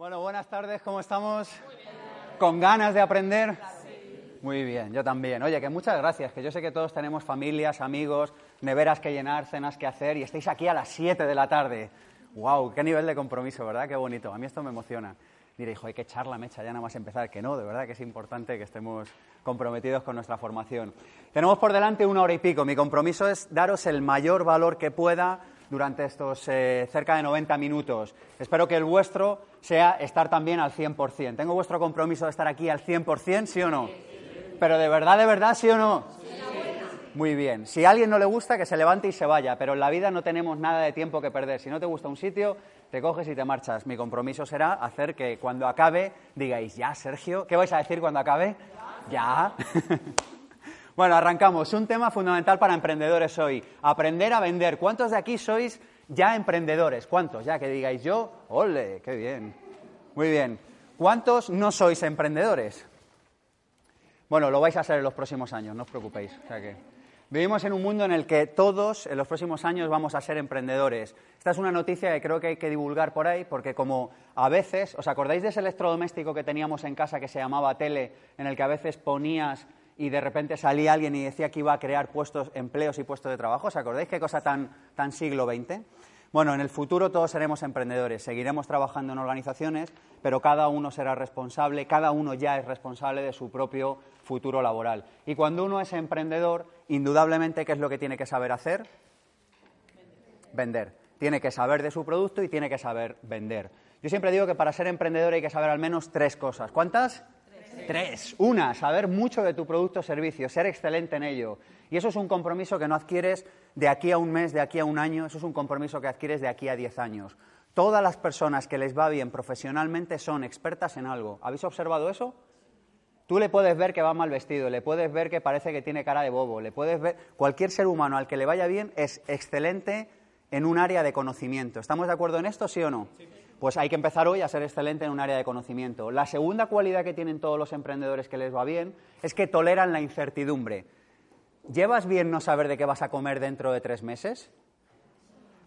Bueno, buenas tardes, ¿cómo estamos? ¿Con ganas de aprender? Muy bien, yo también. Oye, que muchas gracias, que yo sé que todos tenemos familias, amigos, neveras que llenar, cenas que hacer y estáis aquí a las 7 de la tarde. ¡Wow! ¡Qué nivel de compromiso, ¿verdad? ¡Qué bonito! A mí esto me emociona. Mire, hijo, hay que echar la mecha ya nada más empezar, que no, de verdad que es importante que estemos comprometidos con nuestra formación. Tenemos por delante una hora y pico. Mi compromiso es daros el mayor valor que pueda durante estos eh, cerca de 90 minutos. Espero que el vuestro sea estar también al 100%. ¿Tengo vuestro compromiso de estar aquí al 100%, sí o no? Pero de verdad, de verdad, sí o no? Muy bien. Si a alguien no le gusta, que se levante y se vaya, pero en la vida no tenemos nada de tiempo que perder. Si no te gusta un sitio, te coges y te marchas. Mi compromiso será hacer que cuando acabe digáis, ya, Sergio, ¿qué vais a decir cuando acabe? Ya. Bueno, arrancamos. Un tema fundamental para emprendedores hoy. Aprender a vender. ¿Cuántos de aquí sois ya emprendedores? ¿Cuántos? Ya que digáis yo, ole, qué bien. Muy bien. ¿Cuántos no sois emprendedores? Bueno, lo vais a ser en los próximos años, no os preocupéis. O sea que vivimos en un mundo en el que todos en los próximos años vamos a ser emprendedores. Esta es una noticia que creo que hay que divulgar por ahí, porque como a veces, ¿os acordáis de ese electrodoméstico que teníamos en casa que se llamaba tele, en el que a veces ponías y de repente salía alguien y decía que iba a crear puestos, empleos y puestos de trabajo. ¿Os acordáis qué cosa tan, tan siglo XX? Bueno, en el futuro todos seremos emprendedores, seguiremos trabajando en organizaciones, pero cada uno será responsable, cada uno ya es responsable de su propio futuro laboral. Y cuando uno es emprendedor, indudablemente, ¿qué es lo que tiene que saber hacer? Vender. Tiene que saber de su producto y tiene que saber vender. Yo siempre digo que para ser emprendedor hay que saber al menos tres cosas. ¿Cuántas? Tres. Una, saber mucho de tu producto o servicio, ser excelente en ello. Y eso es un compromiso que no adquieres de aquí a un mes, de aquí a un año, eso es un compromiso que adquieres de aquí a diez años. Todas las personas que les va bien profesionalmente son expertas en algo. ¿Habéis observado eso? Tú le puedes ver que va mal vestido, le puedes ver que parece que tiene cara de bobo, le puedes ver. Cualquier ser humano al que le vaya bien es excelente en un área de conocimiento. ¿Estamos de acuerdo en esto, sí o no? Pues hay que empezar hoy a ser excelente en un área de conocimiento. La segunda cualidad que tienen todos los emprendedores que les va bien es que toleran la incertidumbre. ¿Llevas bien no saber de qué vas a comer dentro de tres meses?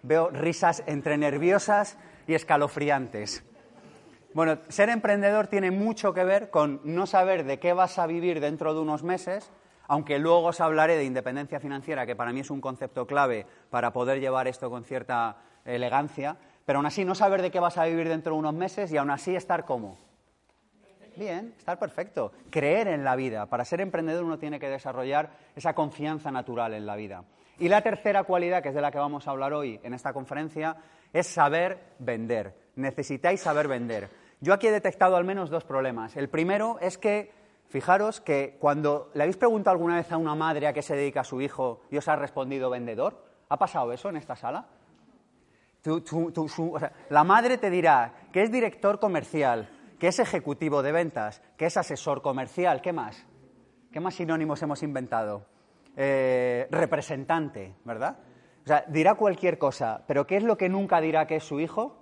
Veo risas entre nerviosas y escalofriantes. Bueno, ser emprendedor tiene mucho que ver con no saber de qué vas a vivir dentro de unos meses, aunque luego os hablaré de independencia financiera, que para mí es un concepto clave para poder llevar esto con cierta elegancia, pero aún así no saber de qué vas a vivir dentro de unos meses y aún así estar como. Bien, estar perfecto. Creer en la vida. Para ser emprendedor uno tiene que desarrollar esa confianza natural en la vida. Y la tercera cualidad, que es de la que vamos a hablar hoy en esta conferencia, es saber vender. Necesitáis saber vender. Yo aquí he detectado al menos dos problemas. El primero es que, fijaros que cuando le habéis preguntado alguna vez a una madre a qué se dedica su hijo y os ha respondido vendedor, ¿ha pasado eso en esta sala? La madre te dirá que es director comercial, que es ejecutivo de ventas, que es asesor comercial, ¿qué más? ¿Qué más sinónimos hemos inventado? Eh, representante, ¿verdad? O sea, dirá cualquier cosa, pero ¿qué es lo que nunca dirá que es su hijo?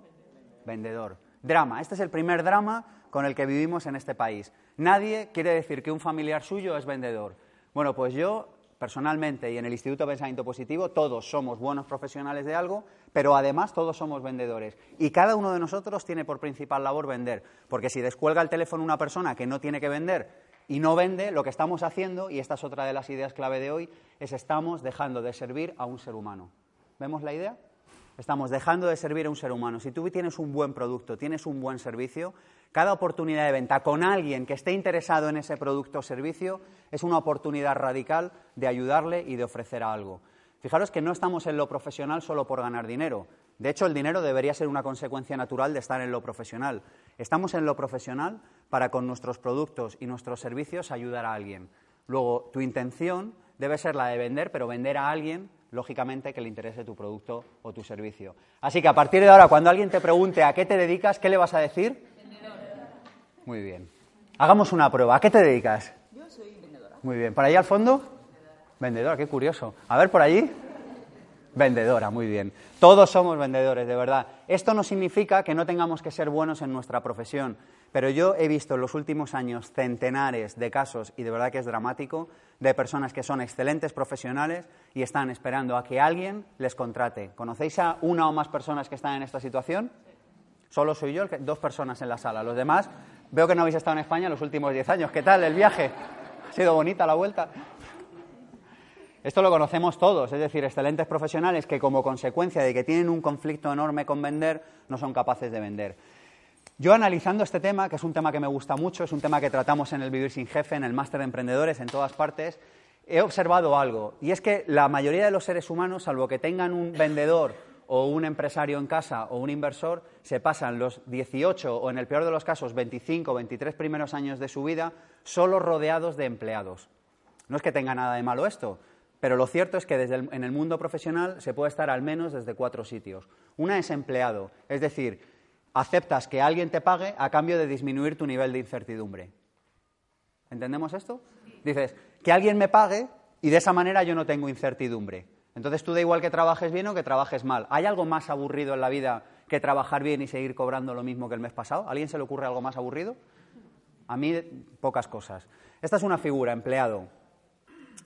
Vendedor. Drama. Este es el primer drama con el que vivimos en este país. Nadie quiere decir que un familiar suyo es vendedor. Bueno, pues yo personalmente y en el Instituto de Pensamiento Positivo, todos somos buenos profesionales de algo, pero además todos somos vendedores. Y cada uno de nosotros tiene por principal labor vender, porque si descuelga el teléfono una persona que no tiene que vender y no vende, lo que estamos haciendo, y esta es otra de las ideas clave de hoy, es estamos dejando de servir a un ser humano. ¿Vemos la idea? Estamos dejando de servir a un ser humano. Si tú tienes un buen producto, tienes un buen servicio, cada oportunidad de venta con alguien que esté interesado en ese producto o servicio es una oportunidad radical de ayudarle y de ofrecer algo. Fijaros que no estamos en lo profesional solo por ganar dinero. De hecho, el dinero debería ser una consecuencia natural de estar en lo profesional. Estamos en lo profesional para con nuestros productos y nuestros servicios ayudar a alguien. Luego, tu intención debe ser la de vender, pero vender a alguien, lógicamente, que le interese tu producto o tu servicio. Así que a partir de ahora, cuando alguien te pregunte a qué te dedicas, ¿qué le vas a decir? Muy bien. Hagamos una prueba. ¿A qué te dedicas? Yo soy vendedora. Muy bien. ¿Para allá al fondo? Vendedora, qué curioso. A ver, por allí. Vendedora, muy bien. Todos somos vendedores, de verdad. Esto no significa que no tengamos que ser buenos en nuestra profesión, pero yo he visto en los últimos años centenares de casos, y de verdad que es dramático, de personas que son excelentes profesionales y están esperando a que alguien les contrate. ¿Conocéis a una o más personas que están en esta situación? Solo soy yo, dos personas en la sala. Los demás, veo que no habéis estado en España los últimos diez años. ¿Qué tal el viaje? ¿Ha sido bonita la vuelta? Esto lo conocemos todos, es decir, excelentes profesionales que como consecuencia de que tienen un conflicto enorme con vender, no son capaces de vender. Yo analizando este tema, que es un tema que me gusta mucho, es un tema que tratamos en el Vivir sin Jefe, en el Máster de Emprendedores, en todas partes, he observado algo, y es que la mayoría de los seres humanos, salvo que tengan un vendedor o un empresario en casa o un inversor se pasan los 18 o en el peor de los casos 25 o 23 primeros años de su vida solo rodeados de empleados. No es que tenga nada de malo esto, pero lo cierto es que desde en el mundo profesional se puede estar al menos desde cuatro sitios. Una es empleado, es decir, aceptas que alguien te pague a cambio de disminuir tu nivel de incertidumbre. ¿Entendemos esto? Dices, que alguien me pague y de esa manera yo no tengo incertidumbre. Entonces tú da igual que trabajes bien o que trabajes mal. ¿Hay algo más aburrido en la vida que trabajar bien y seguir cobrando lo mismo que el mes pasado? ¿A alguien se le ocurre algo más aburrido? A mí, pocas cosas. Esta es una figura, empleado.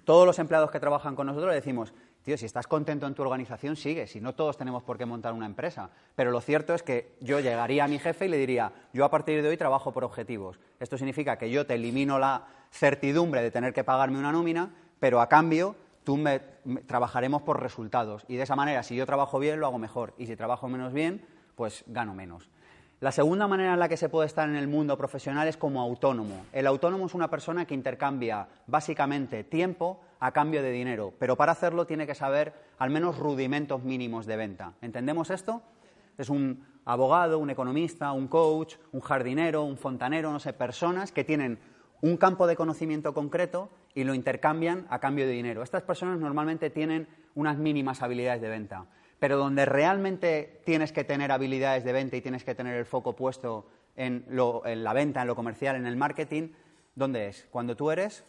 Todos los empleados que trabajan con nosotros le decimos, tío, si estás contento en tu organización, sigue. Si no, todos tenemos por qué montar una empresa. Pero lo cierto es que yo llegaría a mi jefe y le diría, yo a partir de hoy trabajo por objetivos. Esto significa que yo te elimino la certidumbre de tener que pagarme una nómina, pero a cambio tú me, trabajaremos por resultados. Y de esa manera, si yo trabajo bien, lo hago mejor. Y si trabajo menos bien, pues gano menos. La segunda manera en la que se puede estar en el mundo profesional es como autónomo. El autónomo es una persona que intercambia básicamente tiempo a cambio de dinero, pero para hacerlo tiene que saber al menos rudimentos mínimos de venta. ¿Entendemos esto? Es un abogado, un economista, un coach, un jardinero, un fontanero, no sé, personas que tienen un campo de conocimiento concreto y lo intercambian a cambio de dinero. Estas personas normalmente tienen unas mínimas habilidades de venta, pero donde realmente tienes que tener habilidades de venta y tienes que tener el foco puesto en, la venta, en lo comercial, en el marketing, ¿dónde es? Cuando tú eres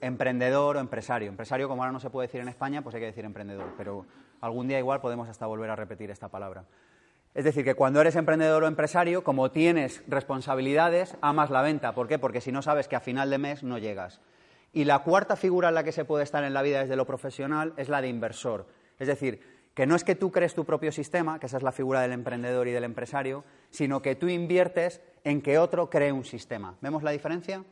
emprendedor o empresario. Empresario, como ahora no se puede decir en España, pues hay que decir emprendedor, pero algún día igual podemos hasta volver a repetir esta palabra. Es decir, que cuando eres emprendedor o empresario, como tienes responsabilidades, amas la venta. ¿Por qué? Porque si no sabes que a final de mes no llegas. Y la cuarta figura en la que se puede estar en la vida desde lo profesional es la de inversor. Es decir, que no es que tú crees tu propio sistema, que esa es la figura del emprendedor y del empresario, sino que tú inviertes en que otro cree un sistema. ¿Vemos la diferencia?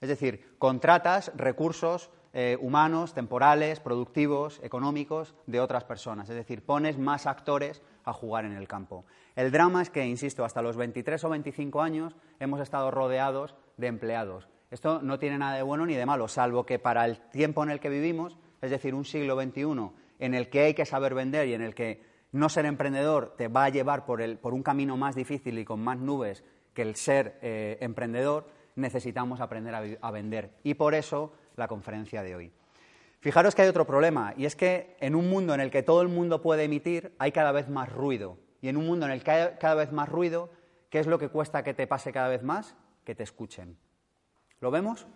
Es decir, contratas recursos eh, humanos, temporales, productivos, económicos de otras personas. Es decir, pones más actores a jugar en el campo. El drama es que, insisto, hasta los 23 o 25 años hemos estado rodeados de empleados. Esto no tiene nada de bueno ni de malo, salvo que para el tiempo en el que vivimos, es decir, un siglo XXI en el que hay que saber vender y en el que no ser emprendedor te va a llevar por, un camino más difícil y con más nubes que el ser eh, emprendedor, necesitamos aprender a vender. Y por eso la conferencia de hoy. Fijaros que hay otro problema, y es que en un mundo en el que todo el mundo puede emitir, hay cada vez más ruido. Y en un mundo en el que hay cada vez más ruido, ¿qué es lo que cuesta que te pase cada vez más? Que te escuchen. ¿Lo vemos?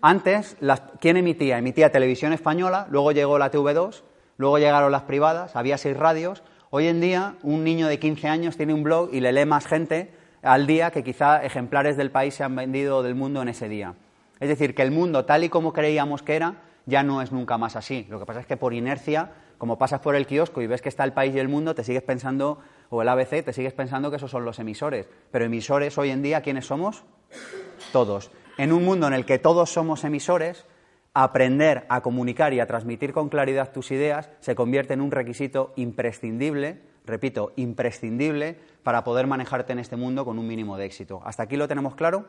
Antes, ¿quién emitía? Emitía televisión española, luego llegó la TV2, luego llegaron las privadas, había seis radios. Hoy en día, un niño de 15 años tiene un blog y le lee más gente al día que quizá ejemplares del país se han vendido del mundo en ese día. Es decir, que el mundo tal y como creíamos que era, ya no es nunca más así. Lo que pasa es que por inercia, como pasas por el kiosco y ves que está el país y el mundo, te sigues pensando, o el ABC, te sigues pensando que esos son los emisores. Pero emisores hoy en día, ¿quiénes somos? Todos. En un mundo en el que todos somos emisores, aprender a comunicar y a transmitir con claridad tus ideas se convierte en un requisito imprescindible, repito, imprescindible, para poder manejarte en este mundo con un mínimo de éxito. ¿Hasta aquí lo tenemos claro?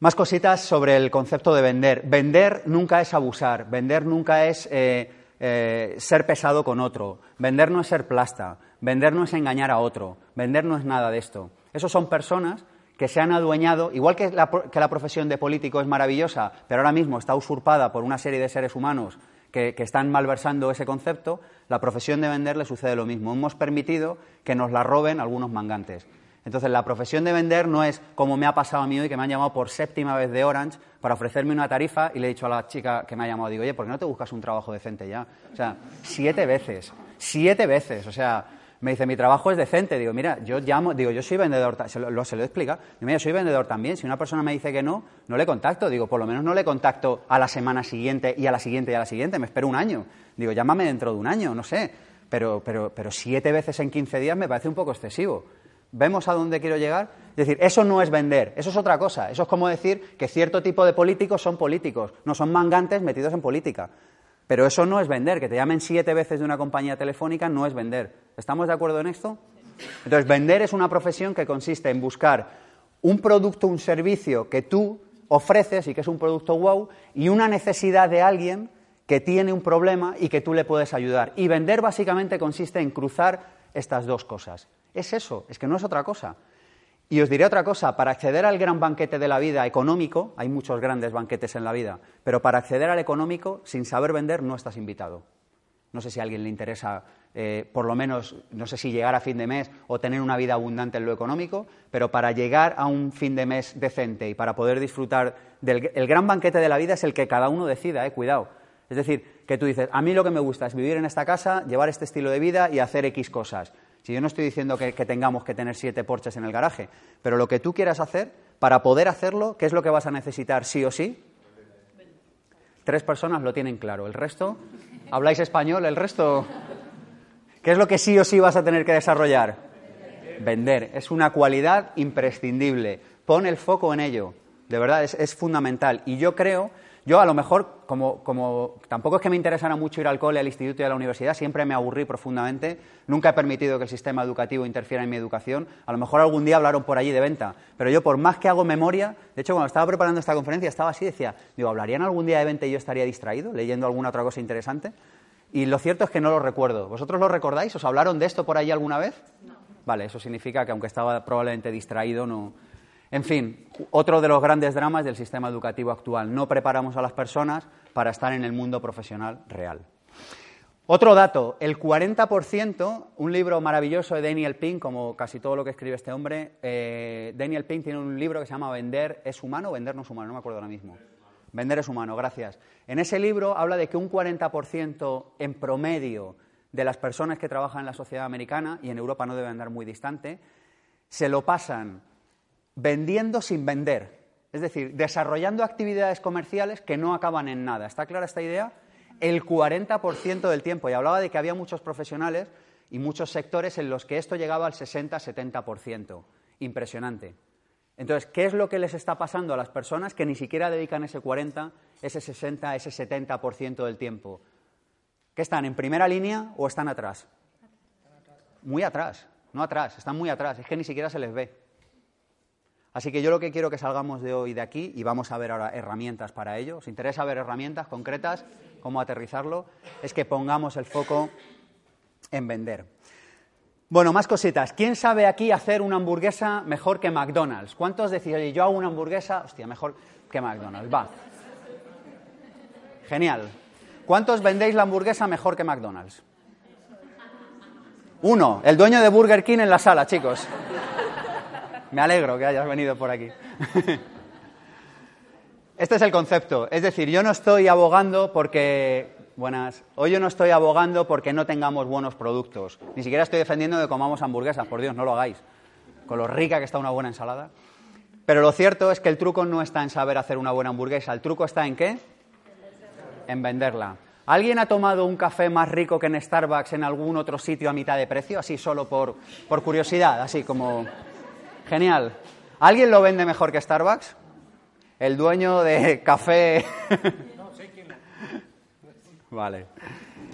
Más cositas sobre el concepto de vender. Vender nunca es abusar, vender nunca es eh, eh, ser pesado con otro, vender no es ser plasta, vender no es engañar a otro, vender no es nada de esto. Esos son personas que se han adueñado, igual que la, profesión de político es maravillosa, pero ahora mismo está usurpada por una serie de seres humanos que, que, están malversando ese concepto, la profesión de vender le sucede lo mismo. Hemos permitido que nos la roben algunos mangantes. Entonces, la profesión de vender no es como me ha pasado a mí hoy, que me han llamado por séptima vez de Orange para ofrecerme una tarifa y le he dicho a la chica que me ha llamado, digo, oye, ¿por qué no te buscas un trabajo decente ya? O sea, siete veces, siete veces, o sea, me dice, mi trabajo es decente. Digo, mira, yo llamo, digo, yo soy vendedor, se lo, se lo explica. Digo, mira, soy vendedor también. Si una persona me dice que no, no le contacto. Digo, por lo menos no le contacto a la semana siguiente y a la siguiente y a la siguiente. Me espero un año. Digo, llámame dentro de un año, no sé. pero, pero, pero siete veces en 15 días me parece un poco excesivo. ¿Vemos a dónde quiero llegar? Es decir, eso no es vender, eso es otra cosa. Eso es como decir que cierto tipo de políticos son políticos, no son mangantes metidos en política. Pero eso no es vender, que te llamen siete veces de una compañía telefónica no es vender. ¿Estamos de acuerdo en esto? Entonces, vender es una profesión que consiste en buscar un producto, un servicio que tú ofreces y que es un producto wow y una necesidad de alguien que tiene un problema y que tú le puedes ayudar. Y vender básicamente consiste en cruzar estas dos cosas. Es eso, es que no es otra cosa. Y os diré otra cosa, para acceder al gran banquete de la vida económico, hay muchos grandes banquetes en la vida, pero para acceder al económico, sin saber vender, no estás invitado. No sé si a alguien le interesa, eh, por lo menos, no sé si llegar a fin de mes o tener una vida abundante en lo económico, pero para llegar a un fin de mes decente y para poder disfrutar del el gran banquete de la vida es el que cada uno decida, eh, cuidado. Es decir, que tú dices, a mí lo que me gusta es vivir en esta casa, llevar este estilo de vida y hacer X cosas. Si yo no estoy diciendo que, tengamos que tener siete porches en el garaje, pero lo que tú quieras hacer, para poder hacerlo, ¿qué es lo que vas a necesitar sí o sí? Tres personas lo tienen claro. ¿El resto? ¿Habláis español? ¿El resto? ¿Qué es lo que sí o sí vas a tener que desarrollar? Vender. Es una cualidad imprescindible. Pon el foco en ello. De verdad, es fundamental. Y yo creo yo a lo mejor, como, como, tampoco es que me interesara mucho ir al cole, al instituto y a la universidad, siempre me aburrí profundamente, nunca he permitido que el sistema educativo interfiera en mi educación, a lo mejor algún día hablaron por allí de venta, pero yo por más que hago memoria, de hecho cuando estaba preparando esta conferencia estaba así, decía, digo, ¿hablarían algún día de venta y yo estaría distraído leyendo alguna otra cosa interesante? Y lo cierto es que no lo recuerdo. ¿Vosotros lo recordáis? ¿Os hablaron de esto por allí alguna vez? No. Vale, eso significa que aunque estaba probablemente distraído, no, en fin, otro de los grandes dramas del sistema educativo actual. No preparamos a las personas para estar en el mundo profesional real. Otro dato, el 40%, un libro maravilloso de Daniel Pink, como casi todo lo que escribe este hombre, eh, Daniel Pink tiene un libro que se llama Vender es humano, Vender no es humano, no me acuerdo ahora mismo. Vender es humano, gracias. En ese libro habla de que un 40% en promedio de las personas que trabajan en la sociedad americana, y en Europa no debe andar muy distante, se lo pasan vendiendo sin vender. Es decir, desarrollando actividades comerciales que no acaban en nada. ¿Está clara esta idea? El 40% del tiempo. Y hablaba de que había muchos profesionales y muchos sectores en los que esto llegaba al 60-70%. Impresionante. Entonces, ¿qué es lo que les está pasando a las personas que ni siquiera dedican ese 40, ese 60, ese 70% del tiempo? ¿Que están en primera línea o están atrás? Muy atrás, no atrás, están muy atrás, es que ni siquiera se les ve. Así que yo lo que quiero que salgamos de hoy de aquí, y vamos a ver ahora herramientas para ello, os interesa ver herramientas concretas, cómo aterrizarlo, es que pongamos el foco en vender. Bueno, más cositas. ¿Quién sabe aquí hacer una hamburguesa mejor que McDonald's? ¿Cuántos decís, oye, yo hago una hamburguesa, hostia, mejor que McDonald's? Va. Genial. ¿Cuántos vendéis la hamburguesa mejor que McDonald's? Uno, el dueño de Burger King en la sala, chicos. Me alegro que hayas venido por aquí. Este es el concepto. Es decir, yo no estoy abogando porque. Buenas. Hoy yo no estoy abogando porque no tengamos buenos productos. Ni siquiera estoy defendiendo de comamos hamburguesas. Por Dios, no lo hagáis. Con lo rica que está una buena ensalada. Pero lo cierto es que el truco no está en saber hacer una buena hamburguesa. ¿El truco está en qué? En venderla. ¿Alguien ha tomado un café más rico que en Starbucks en algún otro sitio a mitad de precio? Así solo por, por curiosidad, así como. Genial. ¿Alguien lo vende mejor que Starbucks? El dueño de café. vale.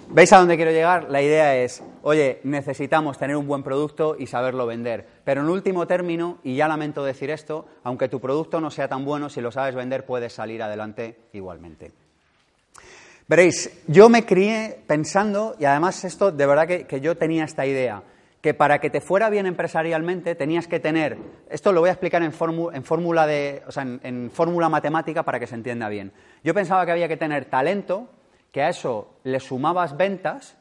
¿Veis a dónde quiero llegar? La idea es, oye, necesitamos tener un buen producto y saberlo vender. Pero en último término, y ya lamento decir esto, aunque tu producto no sea tan bueno, si lo sabes vender puedes salir adelante igualmente. Veréis, yo me crié pensando, y además esto de verdad que, que yo tenía esta idea, que para que te fuera bien empresarialmente tenías que tener, esto lo voy a explicar en fórmula de, o sea, en, fórmula matemática para que se entienda bien. Yo pensaba que había que tener talento, que a eso le sumabas ventas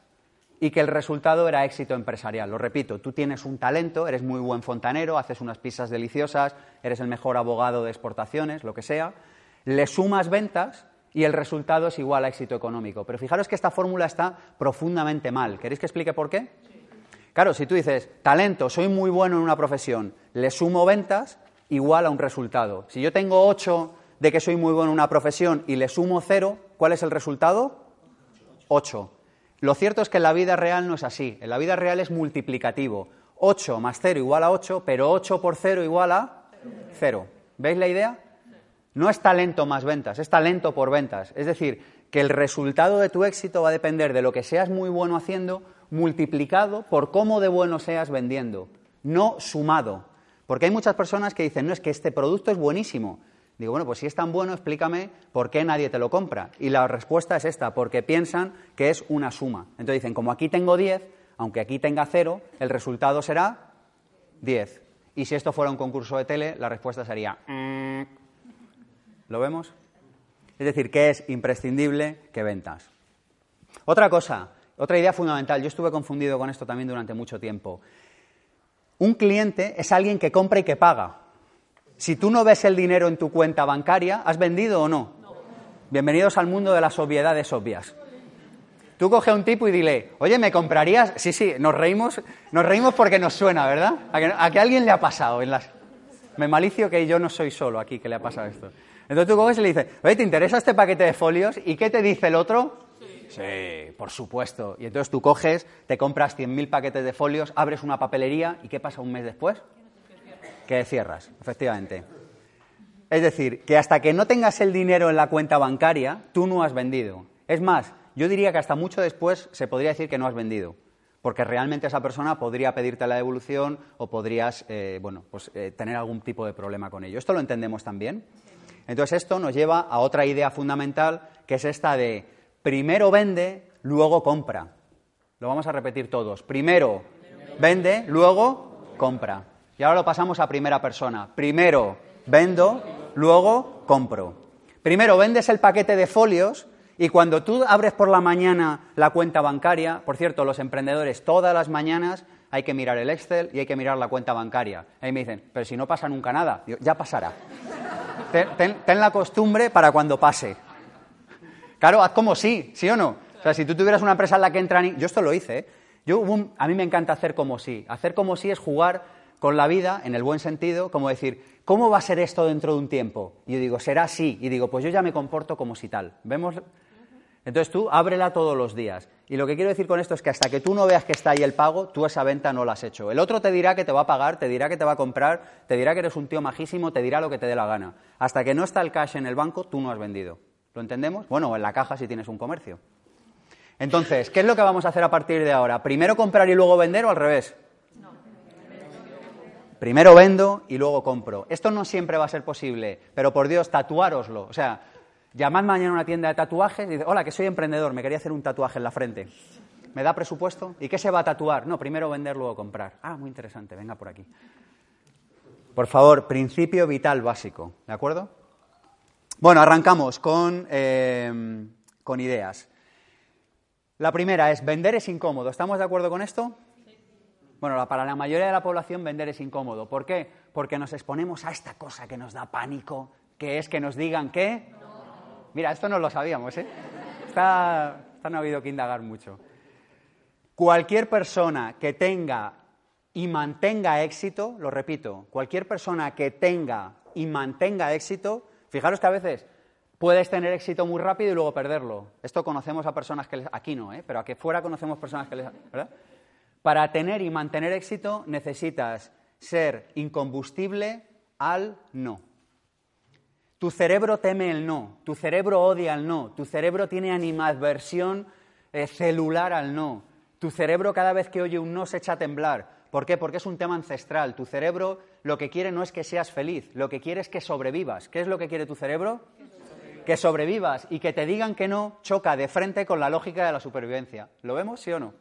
y que el resultado era éxito empresarial. Lo repito, tú tienes un talento, eres muy buen fontanero, haces unas pizzas deliciosas, eres el mejor abogado de exportaciones, lo que sea, le sumas ventas y el resultado es igual a éxito económico. Pero fijaros que esta fórmula está profundamente mal. ¿Queréis que explique por qué? Claro, si tú dices, talento, soy muy bueno en una profesión, le sumo ventas, igual a un resultado. Si yo tengo 8 de que soy muy bueno en una profesión y le sumo 0, ¿cuál es el resultado? 8. Lo cierto es que en la vida real no es así. En la vida real es multiplicativo. 8 más 0 igual a 8, pero 8 por 0 igual a 0. ¿Veis la idea? No es talento más ventas, es talento por ventas. Es decir, que el resultado de tu éxito va a depender de lo que seas muy bueno haciendo multiplicado por cómo de bueno seas vendiendo, no sumado. Porque hay muchas personas que dicen, no, es que este producto es buenísimo. Digo, bueno, pues si es tan bueno, explícame por qué nadie te lo compra. Y la respuesta es esta, porque piensan que es una suma. Entonces dicen, como aquí tengo 10, aunque aquí tenga 0, el resultado será 10. Y si esto fuera un concurso de tele, la respuesta sería... Mm". ¿Lo vemos? Es decir, que es imprescindible que ventas. Otra cosa, otra idea fundamental, yo estuve confundido con esto también durante mucho tiempo. Un cliente es alguien que compra y que paga. Si tú no ves el dinero en tu cuenta bancaria, ¿has vendido o no? Bienvenidos al mundo de las obviedades obvias. Tú coge a un tipo y dile, oye, ¿me comprarías? Sí, sí, nos reímos, nos reímos porque nos suena, ¿verdad? A que a, alguien le ha pasado. En las... Me malicio que yo no soy solo aquí que le ha pasado esto. Entonces tú coges y le dices, oye, ¿te interesa este paquete de folios? ¿Y qué te dice el otro? Sí. por supuesto. Y entonces tú coges, te compras 100.000 paquetes de folios, abres una papelería y ¿qué pasa un mes después? Que cierras, efectivamente. Es decir, que hasta que no tengas el dinero en la cuenta bancaria, tú no has vendido. Es más, yo diría que hasta mucho después se podría decir que no has vendido, porque realmente esa persona podría pedirte la devolución o podrías, eh, bueno, pues eh, tener algún tipo de problema con ello. ¿Esto lo entendemos también? Entonces esto nos lleva a otra idea fundamental, que es esta de primero vende, luego compra. Lo vamos a repetir todos. Primero vende, luego compra. Y ahora lo pasamos a primera persona. Primero vendo, luego compro. Primero vendes el paquete de folios y cuando tú abres por la mañana la cuenta bancaria, por cierto, los emprendedores todas las mañanas hay que mirar el Excel y hay que mirar la cuenta bancaria. Ahí me dicen, pero si no pasa nunca nada, ya pasará. Ten, la costumbre para cuando pase. Claro, haz como sí, ¿sí o no? O sea, si tú tuvieras una empresa en la que entran... Yo esto lo hice, ¿eh? Yo, a mí me encanta hacer como sí. Hacer como sí es jugar con la vida, en el buen sentido, como decir, ¿cómo va a ser esto dentro de un tiempo? Y yo digo, será así. Y digo, pues yo ya me comporto como si tal. ¿Vemos? Entonces tú ábrela todos los días. Y lo que quiero decir con esto es que hasta que tú no veas que está ahí el pago, tú esa venta no la has hecho. El otro te dirá que te va a pagar, te dirá que te va a comprar, te dirá que eres un tío majísimo, te dirá lo que te dé la gana. Hasta que no está el cash en el banco, tú no has vendido. ¿Lo entendemos? Bueno, en la caja si tienes un comercio. Entonces, ¿qué es lo que vamos a hacer a partir de ahora? ¿Primero comprar y luego vender o al revés? No. Primero vendo y luego compro. Esto no siempre va a ser posible, pero por Dios, tatuároslo. O sea, Llamad mañana a una tienda de tatuajes y dice, hola, que soy emprendedor, me quería hacer un tatuaje en la frente. ¿Me da presupuesto? ¿Y qué se va a tatuar? No, primero vender, luego comprar. Ah, muy interesante, venga por aquí. Por favor, principio vital básico, ¿de acuerdo? Bueno, arrancamos con, eh, con ideas. La primera es, vender es incómodo. ¿Estamos de acuerdo con esto? Bueno, para la mayoría de la población vender es incómodo. ¿Por qué? Porque nos exponemos a esta cosa que nos da pánico, que es que nos digan que Mira, esto no lo sabíamos, ¿eh? Está, no ha habido que indagar mucho. Cualquier persona que tenga y mantenga éxito, lo repito, cualquier persona que tenga y mantenga éxito, fijaros que a veces puedes tener éxito muy rápido y luego perderlo. Esto conocemos a personas que les, aquí no, ¿eh? pero aquí fuera conocemos personas que les, ¿verdad? Para tener y mantener éxito necesitas ser incombustible al no. Tu cerebro teme el no, tu cerebro odia el no, tu cerebro tiene animadversión eh, celular al no, tu cerebro cada vez que oye un no se echa a temblar. ¿Por qué? Porque es un tema ancestral. Tu cerebro lo que quiere no es que seas feliz, lo que quiere es que sobrevivas. ¿Qué es lo que quiere tu cerebro? Que sobrevivas y que te digan que no choca de frente con la lógica de la supervivencia. ¿Lo vemos, sí o no?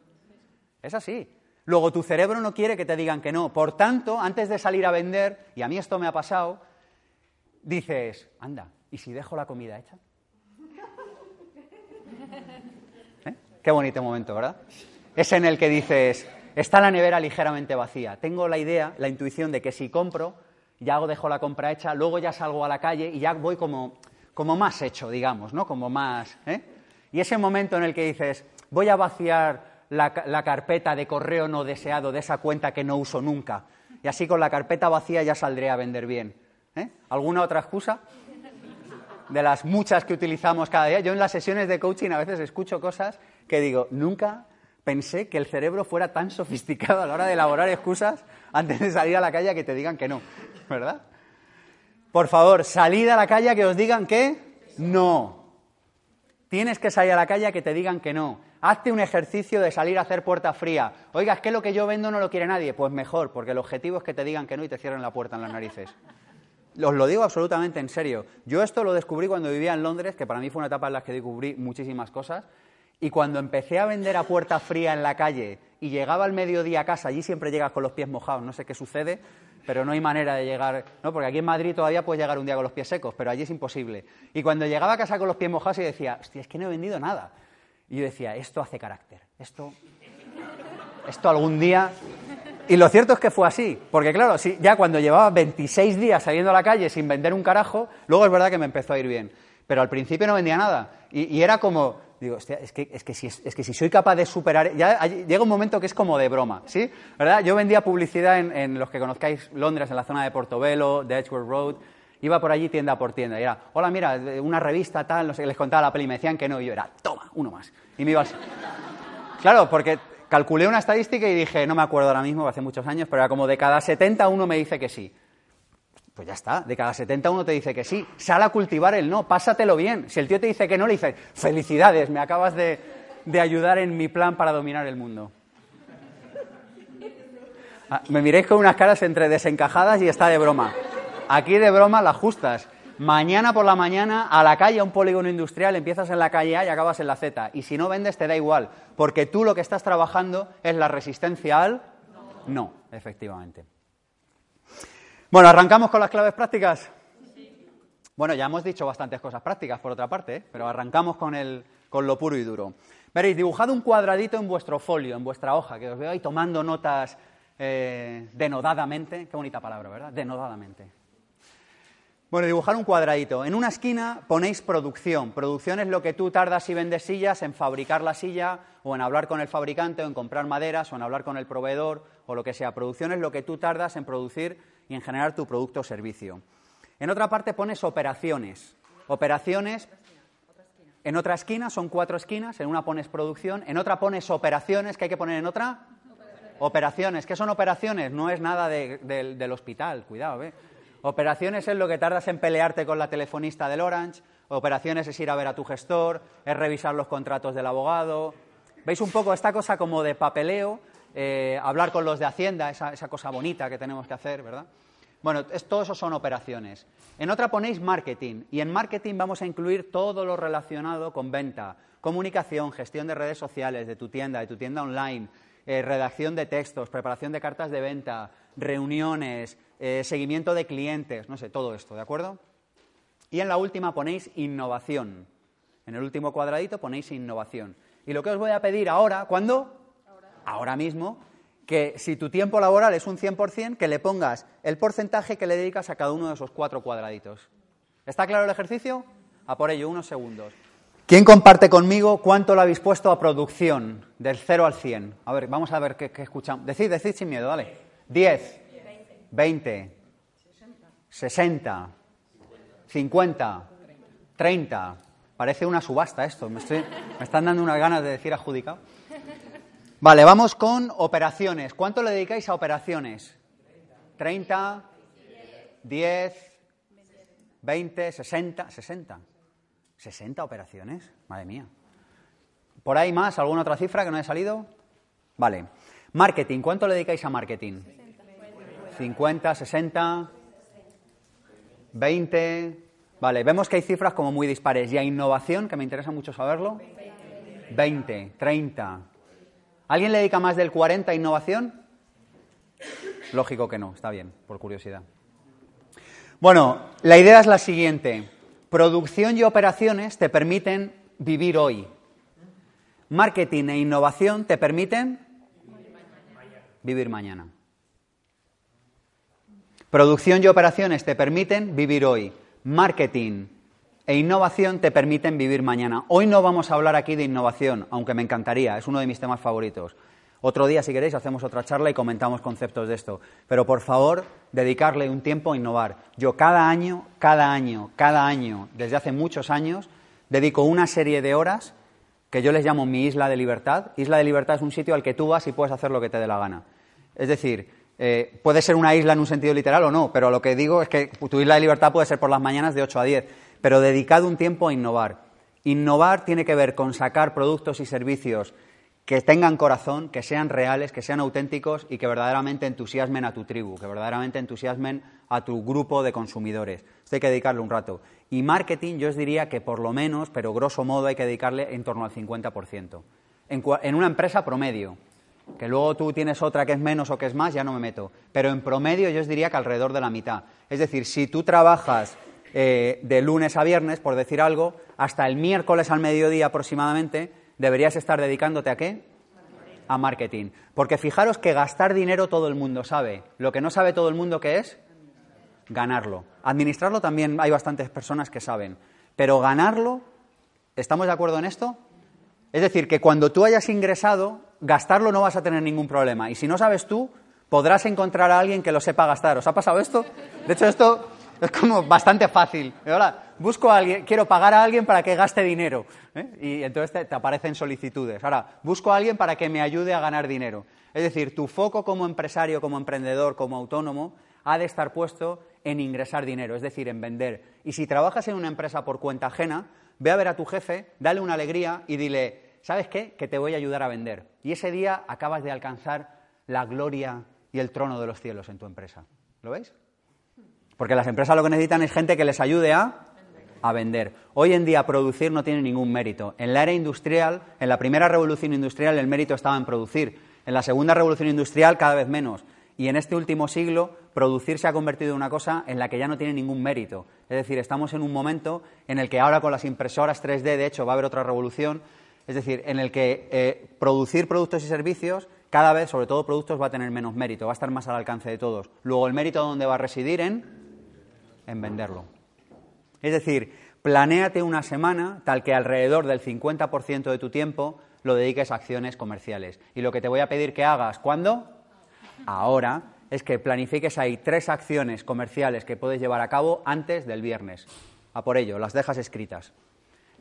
Es así. Luego tu cerebro no quiere que te digan que no. Por tanto, antes de salir a vender, y a mí esto me ha pasado, dices, anda, ¿y si dejo la comida hecha? ¿Eh? Qué bonito momento, ¿verdad? Es en el que dices, está la nevera ligeramente vacía. Tengo la idea, la intuición de que si compro, ya dejo la compra hecha, luego ya salgo a la calle y ya voy como, como más hecho, digamos, ¿no? Como más. ¿eh? Y ese momento en el que dices, voy a vaciar la, la, carpeta de correo no deseado de esa cuenta que no uso nunca. Y así con la carpeta vacía ya saldré a vender bien. ¿Eh? ¿Alguna otra excusa? De las muchas que utilizamos cada día. Yo en las sesiones de coaching a veces escucho cosas que digo, nunca pensé que el cerebro fuera tan sofisticado a la hora de elaborar excusas antes de salir a la calle a que te digan que no, ¿verdad? Por favor, salid a la calle a que os digan que no. Tienes que salir a la calle a que te digan que no. Hazte un ejercicio de salir a hacer puerta fría. Oiga, es que lo que yo vendo no lo quiere nadie. Pues mejor, porque el objetivo es que te digan que no y te cierren la puerta en las narices. Os lo digo absolutamente en serio. Yo esto lo descubrí cuando vivía en Londres, que para mí fue una etapa en la que descubrí muchísimas cosas. Y cuando empecé a vender a puerta fría en la calle y llegaba al mediodía a casa, allí siempre llegas con los pies mojados, no sé qué sucede, pero no hay manera de llegar, ¿no? porque aquí en Madrid todavía puedes llegar un día con los pies secos, pero allí es imposible. Y cuando llegaba a casa con los pies mojados y decía, hostia, es que no he vendido nada. Y yo decía, esto hace carácter, esto, esto algún día... Y lo cierto es que fue así, porque claro, ya cuando llevaba 26 días saliendo a la calle sin vender un carajo, luego es verdad que me empezó a ir bien. Pero al principio no vendía nada. y era como, Digo, es que, es, que si, es que si soy capaz de superar... Ya llega un momento que es como de broma, ¿sí? ¿Verdad? Yo vendía publicidad en, los que conozcáis Londres, en la zona de Portobelo, de Edgeworth Road. Iba por allí tienda por tienda. Y era, hola, mira, una revista tal, no sé, les contaba la peli y me decían que no. Y yo era, toma, uno más. Y me iba así. Claro, porque calculé una estadística y dije, no me acuerdo ahora mismo, hace muchos años, pero era como de cada 70 uno me dice que sí. Pues ya está, de cada 70 uno te dice que sí. Sal a cultivar el no, pásatelo bien. Si el tío te dice que no, le dices, felicidades, me acabas de, ayudar en mi plan para dominar el mundo. Ah, me miréis con unas caras entre desencajadas y está de broma. Aquí de broma las justas. Mañana por la mañana a la calle, a un polígono industrial, empiezas en la calle A y acabas en la Z. Y si no vendes, te da igual, porque tú lo que estás trabajando es la resistencia al no, efectivamente. Bueno, ¿arrancamos con las claves prácticas? Bueno, ya hemos dicho bastantes cosas prácticas, por otra parte, ¿eh? pero arrancamos con, el, con lo puro y duro. Veréis, dibujad un cuadradito en vuestro folio, en vuestra hoja, que os veo ahí tomando notas eh, denodadamente. Qué bonita palabra, ¿verdad? Denodadamente. Bueno, dibujar un cuadradito. En una esquina ponéis producción. Producción es lo que tú tardas y vendes sillas en fabricar la silla o en hablar con el fabricante o en comprar maderas o en hablar con el proveedor o lo que sea. Producción es lo que tú tardas en producir y en generar tu producto o servicio. En otra parte pones operaciones. Operaciones. En otra esquina son cuatro esquinas, en una pones producción, en otra pones operaciones, ¿qué hay que poner en otra? Operaciones. ¿Qué son operaciones? No es nada del hospital, cuidado, ¿eh? Operaciones es lo que tardas en pelearte con la telefonista del Orange, operaciones es ir a ver a tu gestor, es revisar los contratos del abogado. ¿Veis un poco esta cosa como de papeleo? Eh, hablar con los de Hacienda, esa, cosa bonita que tenemos que hacer, ¿verdad? Bueno, todo eso son operaciones. En otra ponéis marketing y en marketing vamos a incluir todo lo relacionado con venta, comunicación, gestión de redes sociales, de tu tienda, de tu tienda online, eh, redacción de textos, preparación de cartas de venta, reuniones, eh, seguimiento de clientes, no sé, todo esto, ¿de acuerdo? Y en la última ponéis innovación. En el último cuadradito ponéis innovación. Y lo que os voy a pedir ahora, ¿cuándo? Ahora mismo, que si tu tiempo laboral es un 100%, que le pongas el porcentaje que le dedicas a cada uno de esos cuatro cuadraditos. ¿Está claro el ejercicio? A por ello, unos segundos. ¿Quién comparte conmigo cuánto lo habéis puesto a producción del 0 al 100? A ver, vamos a ver qué, escuchamos. Decid, decid sin miedo, dale. 10, 20, 60, 50, 30. Parece una subasta esto. Me, estoy, me están dando unas ganas de decir adjudicado. Vale, vamos con operaciones. ¿Cuánto le dedicáis a operaciones? 30, 10, 20, 60, 60. 60 operaciones, madre mía. ¿Por ahí más? ¿Alguna otra cifra que no haya salido? Vale. Marketing, ¿cuánto le dedicáis a marketing? 50, 60, 20. Vale, vemos que hay cifras como muy dispares. ¿Y a innovación, que me interesa mucho saberlo? 20, 30, ¿Alguien le dedica más del 40 a innovación? Lógico que no, está bien, por curiosidad. Bueno, la idea es la siguiente. Producción y operaciones te permiten vivir hoy. Marketing e innovación te permiten vivir mañana. Producción y operaciones te permiten vivir hoy. Marketing e innovación te permiten vivir mañana. Hoy no vamos a hablar aquí de innovación, aunque me encantaría, es uno de mis temas favoritos. Otro día, si queréis, hacemos otra charla y comentamos conceptos de esto. Pero por favor, dedicarle un tiempo a innovar. Yo cada año, cada año, cada año, desde hace muchos años, dedico una serie de horas que yo les llamo mi isla de libertad. Isla de libertad es un sitio al que tú vas y puedes hacer lo que te dé la gana. Es decir, eh, puede ser una isla en un sentido literal o no, pero lo que digo es que tu isla de libertad puede ser por las mañanas de 8 a 10, pero dedicado un tiempo a innovar. Innovar tiene que ver con sacar productos y servicios que tengan corazón, que sean reales, que sean auténticos y que verdaderamente entusiasmen a tu tribu, que verdaderamente entusiasmen a tu grupo de consumidores. Esto hay que dedicarle un rato. Y marketing yo os diría que por lo menos, pero grosso modo, hay que dedicarle en torno al 50%. En, en una empresa promedio, que luego tú tienes otra que es menos o que es más, ya no me meto. Pero en promedio yo os diría que alrededor de la mitad. Es decir, si tú trabajas eh, de lunes a viernes, por decir algo, hasta el miércoles al mediodía aproximadamente, deberías estar dedicándote a qué? A marketing. Porque fijaros que gastar dinero todo el mundo sabe. Lo que no sabe todo el mundo que es ganarlo. Administrarlo también hay bastantes personas que saben, pero ganarlo, ¿estamos de acuerdo en esto? Es decir, que cuando tú hayas ingresado, gastarlo no vas a tener ningún problema. Y si no sabes tú, podrás encontrar a alguien que lo sepa gastar. ¿Os ha pasado esto? De hecho, esto es como bastante fácil. Ahora, busco a alguien, quiero pagar a alguien para que gaste dinero. ¿eh? Y entonces te, te, aparecen solicitudes. Ahora, busco a alguien para que me ayude a ganar dinero. Es decir, tu foco como empresario, como emprendedor, como autónomo, ha de estar puesto en ingresar dinero, es decir, en vender. Y si trabajas en una empresa por cuenta ajena, ve a ver a tu jefe, dale una alegría y dile, ¿sabes qué? Que te voy a ayudar a vender. Y ese día acabas de alcanzar la gloria y el trono de los cielos en tu empresa. ¿Lo veis? Porque las empresas lo que necesitan es gente que les ayude a, a vender. Hoy en día producir no tiene ningún mérito. En la era industrial, en la primera revolución industrial, el mérito estaba en producir. En la segunda revolución industrial, cada vez menos. Y en este último siglo, producir se ha convertido en una cosa en la que ya no tiene ningún mérito. Es decir, estamos en un momento en el que ahora con las impresoras 3D, de hecho, va a haber otra revolución, es decir, en el que eh, producir productos y servicios cada vez, sobre todo productos, va a tener menos mérito, va a estar más al alcance de todos. Luego, el mérito dónde va a residir en, en venderlo. Es decir, planéate una semana tal que alrededor del 50% de tu tiempo lo dediques a acciones comerciales. Y lo que te voy a pedir que hagas, ¿cuándo? ahora es que planifiques ahí tres acciones comerciales que puedes llevar a cabo antes del viernes. A por ello, las dejas escritas.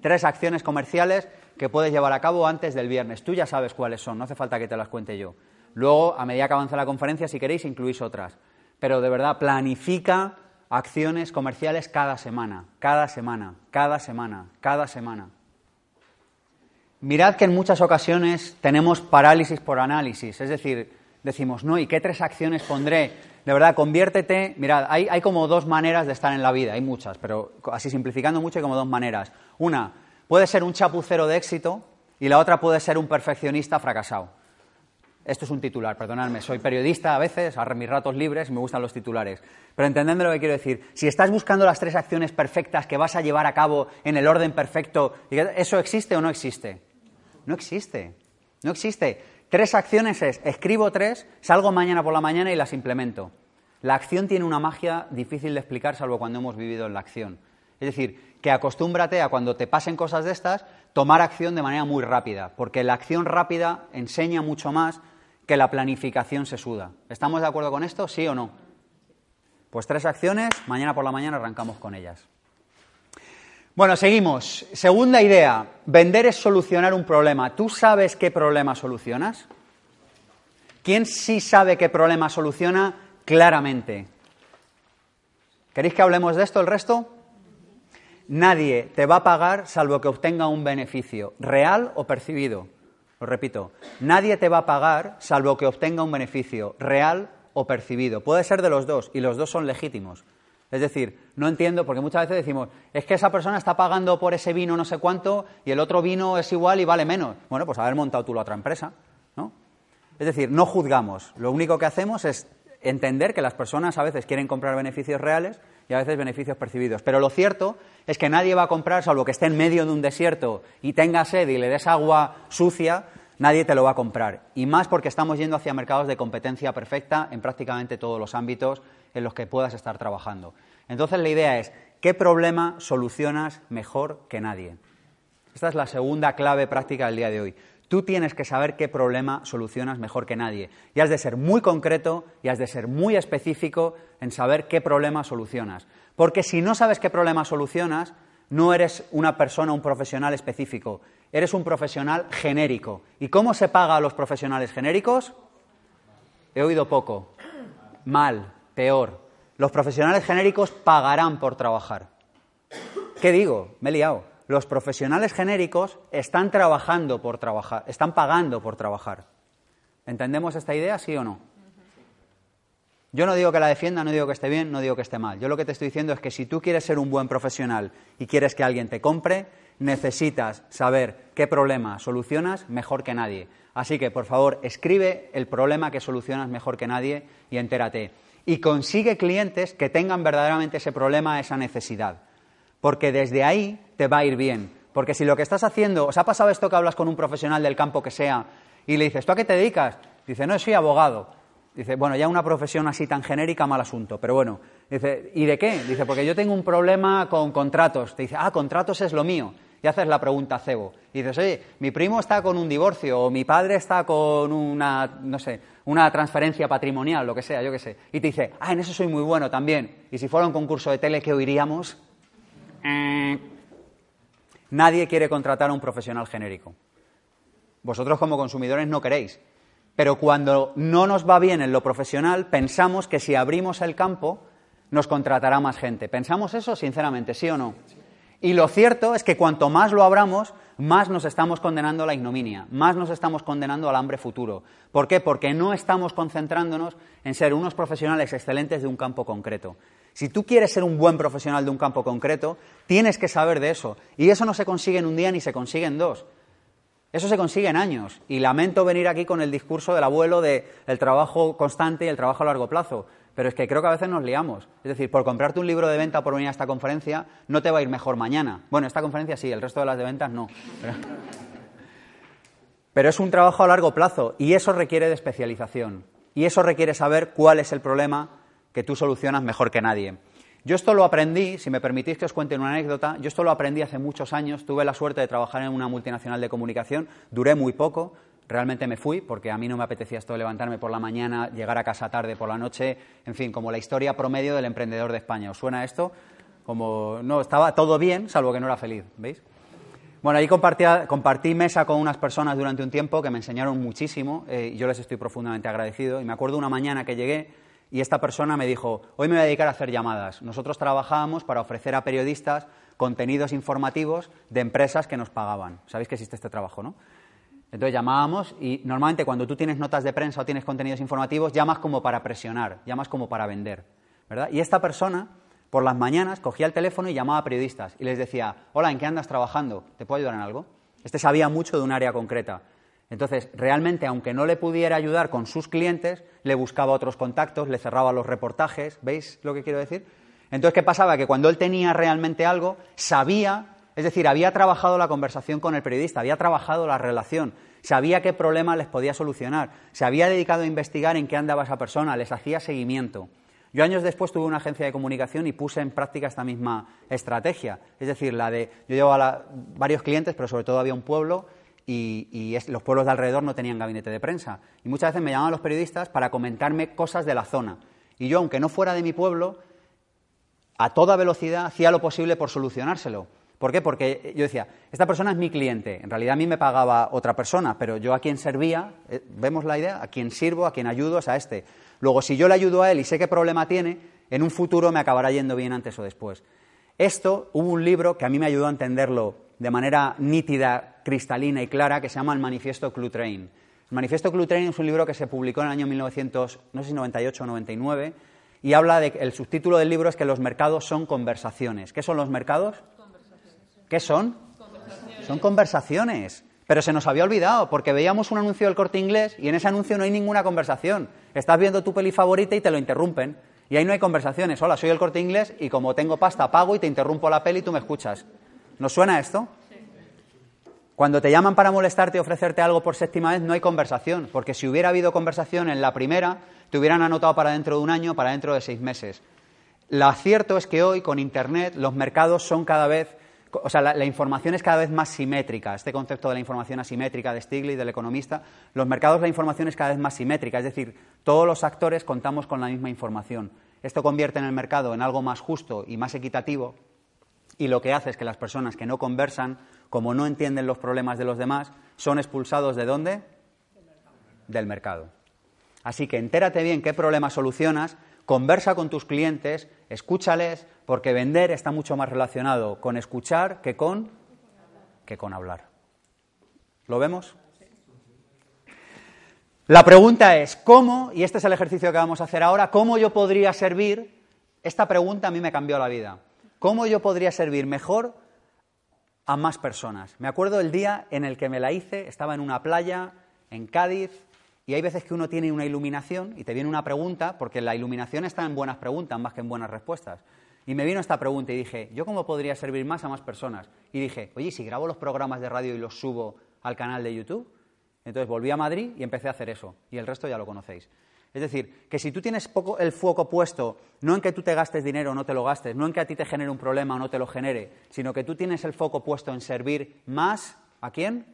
Tres acciones comerciales que puedes llevar a cabo antes del viernes. Tú ya sabes cuáles son, no hace falta que te las cuente yo. Luego, a medida que avanza la conferencia, si queréis, incluís otras. Pero de verdad, planifica acciones comerciales cada semana, cada semana, cada semana, cada semana. Mirad que en muchas ocasiones tenemos parálisis por análisis, es decir, decimos, no, ¿y qué tres acciones pondré? De verdad, conviértete. Mirad, hay, hay, como dos maneras de estar en la vida, hay muchas, pero así simplificando mucho, hay como dos maneras. Una, puede ser un chapucero de éxito y la otra puede ser un perfeccionista fracasado. Esto es un titular, perdonadme, soy periodista a veces, a mis ratos libres, me gustan los titulares. Pero entendedme lo que quiero decir. Si estás buscando las tres acciones perfectas que vas a llevar a cabo en el orden perfecto, ¿eso existe o no existe? No existe. No existe. Tres acciones es, escribo tres, salgo mañana por la mañana y las implemento. La acción tiene una magia difícil de explicar, salvo cuando hemos vivido en la acción. Es decir, que acostúmbrate a cuando te pasen cosas de estas, tomar acción de manera muy rápida, porque la acción rápida enseña mucho más que la planificación se suda. ¿Estamos de acuerdo con esto? ¿Sí o no? Pues tres acciones, mañana por la mañana arrancamos con ellas. Bueno, seguimos. Segunda idea, vender es solucionar un problema. ¿Tú sabes qué problema solucionas? ¿Quién sí sabe qué problema soluciona? Claramente. ¿Queréis que hablemos de esto el resto? Nadie te va a pagar salvo que obtenga un beneficio, real o percibido. Lo repito, nadie te va a pagar salvo que obtenga un beneficio, real o percibido. Puede ser de los dos y los dos son legítimos. Es decir, no entiendo, porque muchas veces decimos, es que esa persona está pagando por ese vino no sé cuánto y el otro vino es igual y vale menos. Bueno, pues haber montado tú la otra empresa, ¿no? Es decir, no juzgamos. Lo único que hacemos es entender que las personas a veces quieren comprar beneficios reales y a veces beneficios percibidos. Pero lo cierto es que nadie va a comprar, salvo que esté en medio de un desierto y tenga sed y le des agua sucia, nadie te lo va a comprar. Y más porque estamos yendo hacia mercados de competencia perfecta en prácticamente todos los ámbitos en los que puedas estar trabajando. Entonces la idea es, ¿qué problema solucionas mejor que nadie? Esta es la segunda clave práctica del día de hoy. Tú tienes que saber qué problema solucionas mejor que nadie. Y has de ser muy concreto y has de ser muy específico en saber qué problema solucionas. Porque si no sabes qué problema solucionas, no eres una persona, un profesional específico. Eres un profesional genérico. ¿Y cómo se paga a los profesionales genéricos? He oído poco. Mal, peor. Los profesionales genéricos pagarán por trabajar. ¿Qué digo? Me he liado. Los profesionales genéricos están trabajando por trabajar, están pagando por trabajar. ¿Entendemos esta idea, sí o no? Yo no digo que la defienda, no digo que esté bien, no digo que esté mal. Yo lo que te estoy diciendo es que si tú quieres ser un buen profesional y quieres que alguien te compre, necesitas saber qué problema solucionas mejor que nadie. Así que, por favor, escribe el problema que solucionas mejor que nadie y entérate. Y consigue clientes que tengan verdaderamente ese problema, esa necesidad. Porque desde ahí te va a ir bien. Porque si lo que estás haciendo, ¿os ha pasado esto que hablas con un profesional del campo que sea y le dices, ¿tú a qué te dedicas? Dice, no, soy abogado. Dice, bueno, ya una profesión así tan genérica, mal asunto. Pero bueno, dice, ¿y de qué? Dice, porque yo tengo un problema con contratos. Te dice, ah, contratos es lo mío. Y haces la pregunta cebo. Y dices, oye, mi primo está con un divorcio, o mi padre está con una, no sé, una transferencia patrimonial, lo que sea, yo qué sé. Y te dice, ah, en eso soy muy bueno también. Y si fuera un concurso de tele, ¿qué oiríamos? Nadie quiere contratar a un profesional genérico. Vosotros como consumidores no queréis. Pero cuando no nos va bien en lo profesional, pensamos que si abrimos el campo nos contratará más gente. ¿Pensamos eso, sinceramente, sí o no? Y lo cierto es que cuanto más lo abramos, más nos estamos condenando a la ignominia, más nos estamos condenando al hambre futuro. ¿Por qué? Porque no estamos concentrándonos en ser unos profesionales excelentes de un campo concreto. Si tú quieres ser un buen profesional de un campo concreto, tienes que saber de eso. Y eso no se consigue en un día ni se consigue en dos. Eso se consigue en años. Y lamento venir aquí con el discurso del abuelo del trabajo constante y el trabajo a largo plazo. Pero es que creo que a veces nos liamos. Es decir, por comprarte un libro de venta por venir a esta conferencia, no te va a ir mejor mañana. Bueno, esta conferencia sí, el resto de las de ventas no. Pero, Pero es un trabajo a largo plazo y eso requiere de especialización. Y eso requiere saber cuál es el problema que tú solucionas mejor que nadie. Yo esto lo aprendí, si me permitís que os cuente una anécdota, yo esto lo aprendí hace muchos años, tuve la suerte de trabajar en una multinacional de comunicación, duré muy poco, realmente me fui porque a mí no me apetecía esto de levantarme por la mañana, llegar a casa tarde por la noche, en fin, como la historia promedio del emprendedor de España. ¿Os suena esto? Como no, estaba todo bien, salvo que no era feliz, ¿veis? Bueno, ahí compartí mesa con unas personas durante un tiempo que me enseñaron muchísimo eh, y yo les estoy profundamente agradecido. Y me acuerdo una mañana que llegué y esta persona me dijo, hoy me voy a dedicar a hacer llamadas. Nosotros trabajábamos para ofrecer a periodistas contenidos informativos de empresas que nos pagaban. Sabéis que existe este trabajo, ¿no? Entonces llamábamos y normalmente cuando tú tienes notas de prensa o tienes contenidos informativos, llamas como para presionar, llamas como para vender, ¿verdad? Y esta persona, por las mañanas, cogía el teléfono y llamaba a periodistas y les decía, hola, ¿en qué andas trabajando? ¿Te puedo ayudar en algo? Este sabía mucho de un área concreta. Entonces, realmente, aunque no le pudiera ayudar con sus clientes, le buscaba otros contactos, le cerraba los reportajes, ¿veis lo que quiero decir? Entonces, ¿qué pasaba? Que cuando él tenía realmente algo, sabía, es decir, había trabajado la conversación con el periodista, había trabajado la relación, sabía qué problema les podía solucionar, se había dedicado a investigar en qué andaba esa persona, les hacía seguimiento. Yo años después tuve una agencia de comunicación y puse en práctica esta misma estrategia. Es decir, la de, yo llevo a varios clientes, pero sobre todo había un pueblo y, los pueblos de alrededor no tenían gabinete de prensa. Y muchas veces me llamaban los periodistas para comentarme cosas de la zona. Y yo, aunque no fuera de mi pueblo, a toda velocidad hacía lo posible por solucionárselo. ¿Por qué? Porque yo decía, esta persona es mi cliente. En realidad a mí me pagaba otra persona, pero yo a quien servía, eh, ¿vemos la idea? A quien sirvo, a quien ayudo es a este. Luego, si yo le ayudo a él y sé qué problema tiene, en un futuro me acabará yendo bien antes o después. Esto, hubo un libro que a mí me ayudó a entenderlo de manera nítida, cristalina y clara que se llama el Manifiesto Clutrain. El Manifiesto Clutrain es un libro que se publicó en el año 1998 o 99 y habla de el subtítulo del libro es que los mercados son conversaciones. ¿Qué son los mercados? ¿Qué son? Son conversaciones. Pero se nos había olvidado porque veíamos un anuncio del Corte Inglés y en ese anuncio no hay ninguna conversación. Estás viendo tu peli favorita y te lo interrumpen. Y ahí no hay conversaciones. Hola, soy el Corte Inglés y como tengo pasta pago y te interrumpo la peli y tú me escuchas. ¿Nos suena esto? Cuando te llaman para molestarte y ofrecerte algo por séptima vez, no hay conversación, porque si hubiera habido conversación en la primera, te hubieran anotado para dentro de un año, para dentro de seis meses. Lo cierto es que hoy, con Internet, los mercados son cada vez, o sea, la, información es cada vez más simétrica. Este concepto de la información asimétrica de Stiglitz, del economista, los mercados, la información es cada vez más simétrica, es decir, todos los actores contamos con la misma información. Esto convierte en el mercado en algo más justo y más equitativo, y lo que hace es que las personas que no conversan como no entienden los problemas de los demás, son expulsados de dónde? Del mercado. Así que entérate bien qué problemas solucionas, conversa con tus clientes, escúchales, porque vender está mucho más relacionado con escuchar que con, que con hablar. ¿Lo vemos? La pregunta es, ¿cómo, y este es el ejercicio que vamos a hacer ahora, cómo yo podría servir? Esta pregunta a mí me cambió la vida. ¿Cómo yo podría servir mejor a más personas? Me acuerdo el día en el que me la hice, estaba en una playa en Cádiz, y hay veces que uno tiene una iluminación y te viene una pregunta, porque la iluminación está en buenas preguntas más que en buenas respuestas. Y me vino esta pregunta y dije, ¿yo cómo podría servir más a más personas? Y dije, oye, si grabo los programas de radio y los subo al canal de YouTube, entonces volví a Madrid y empecé a hacer eso. Y el resto ya lo conocéis. Es decir, que si tú tienes poco el foco puesto, no en que tú te gastes dinero o no te lo gastes, no en que a ti te genere un problema o no te lo genere, sino que tú tienes el foco puesto en servir más, ¿a quién?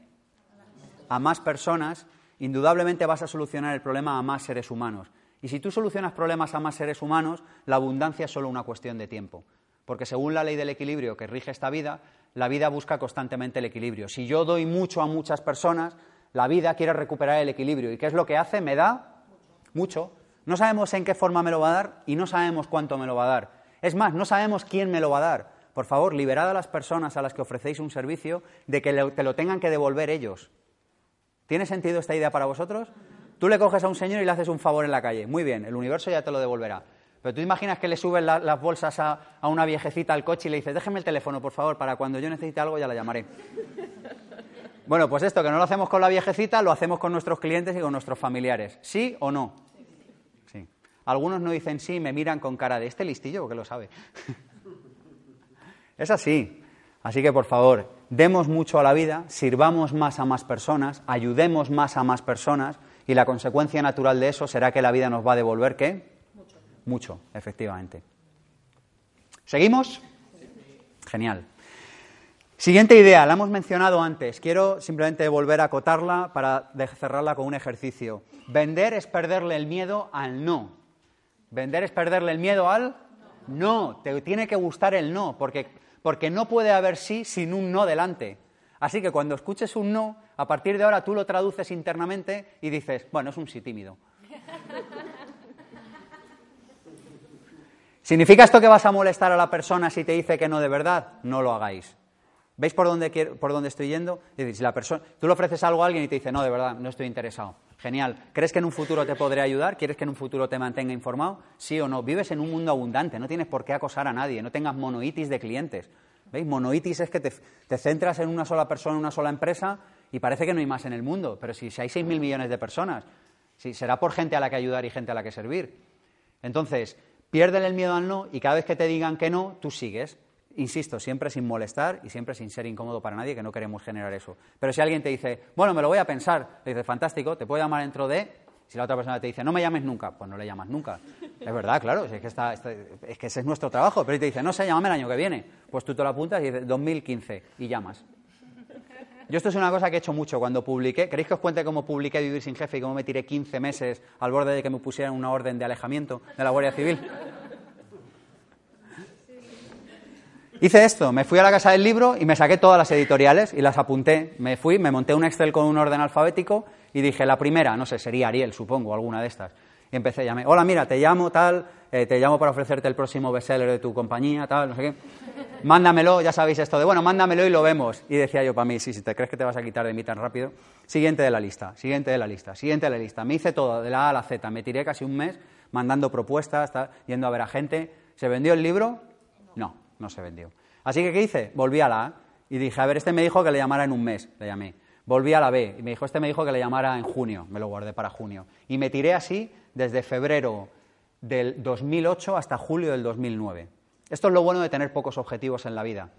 A más personas, indudablemente vas a solucionar el problema a más seres humanos. Y si tú solucionas problemas a más seres humanos, la abundancia es solo una cuestión de tiempo. Porque según la ley del equilibrio que rige esta vida, la vida busca constantemente el equilibrio. Si yo doy mucho a muchas personas, la vida quiere recuperar el equilibrio. ¿Y qué es lo que hace? Me da mucho. No sabemos en qué forma me lo va a dar y no sabemos cuánto me lo va a dar. Es más, no sabemos quién me lo va a dar. Por favor, liberad a las personas a las que ofrecéis un servicio de que te lo tengan que devolver ellos. ¿Tiene sentido esta idea para vosotros? Tú le coges a un señor y le haces un favor en la calle. Muy bien, el universo ya te lo devolverá. Pero tú imaginas que le subes las bolsas a, a, una viejecita al coche y le dices, déjeme el teléfono, por favor, para cuando yo necesite algo ya la llamaré. Bueno, pues esto que no lo hacemos con la viejecita, lo hacemos con nuestros clientes y con nuestros familiares. ¿Sí o no? Algunos no dicen sí, me miran con cara de este listillo porque lo sabe. es así. Así que, por favor, demos mucho a la vida, sirvamos más a más personas, ayudemos más a más personas y la consecuencia natural de eso será que la vida nos va a devolver qué? Mucho. Mucho, efectivamente. ¿Seguimos? Genial. Siguiente idea, la hemos mencionado antes. Quiero simplemente volver a acotarla para cerrarla con un ejercicio. Vender es perderle el miedo al no. Vender es perderle el miedo al no. Te tiene que gustar el no, porque, porque no puede haber sí sin un no delante. Así que cuando escuches un no, a partir de ahora tú lo traduces internamente y dices, bueno, es un sí tímido. ¿Significa esto que vas a molestar a la persona si te dice que no de verdad? No lo hagáis. ¿Veis por dónde, por dónde estoy yendo? Es decir, si la persona, tú le ofreces algo a alguien y te dice, no, de verdad, no estoy interesado. Genial. ¿Crees que en un futuro te podré ayudar? ¿Quieres que en un futuro te mantenga informado? Sí o no. Vives en un mundo abundante, no tienes por qué acosar a nadie, no tengas monoitis de clientes. ¿Veis? Monoitis es que te, centras en una sola persona, en una sola empresa y parece que no hay más en el mundo. Pero si, si hay 6.000 millones de personas, si, será por gente a la que ayudar y gente a la que servir. Entonces, piérdele el miedo al no y cada vez que te digan que no, tú sigues. Insisto, siempre sin molestar y siempre sin ser incómodo para nadie, que no queremos generar eso. Pero si alguien te dice, bueno, me lo voy a pensar, le dices, fantástico, te puedo llamar dentro de. Si la otra persona te dice, no me llames nunca, pues no le llamas nunca. Es verdad, claro, es que, es que ese es nuestro trabajo. Pero si te dice, no sé, llámame el año que viene, pues tú te lo apuntas y dices, 2015, y llamas. Yo esto es una cosa que he hecho mucho cuando publiqué. ¿Queréis que os cuente cómo publiqué Vivir sin Jefe y cómo me tiré 15 meses al borde de que me pusieran una orden de alejamiento de la Guardia Civil? Hice esto, me fui a la casa del libro y me saqué todas las editoriales y las apunté. Me fui, me monté un Excel con un orden alfabético y dije, la primera, no sé, sería Ariel, supongo, alguna de estas. Y empecé, llamé, hola, mira, te llamo tal, eh, te llamo para ofrecerte el próximo bestseller de tu compañía, tal, no sé qué. Mándamelo, ya sabéis esto de, bueno, mándamelo y lo vemos. Y decía yo para mí, sí, si te crees que te vas a quitar de mí tan rápido. Siguiente de la lista, siguiente de la lista, siguiente de la lista. Me hice todo, de la A a la Z. Me tiré casi un mes mandando propuestas, yendo a ver a gente. ¿Se vendió el libro? No no se vendió. Así que, ¿qué hice? Volví a la A y dije, a ver, este me dijo que le llamara en un mes, le llamé. Volví a la B y me dijo, este me dijo que le llamara en junio, me lo guardé para junio. Y me tiré así desde febrero del 2008 hasta julio del 2009. Esto es lo bueno de tener pocos objetivos en la vida.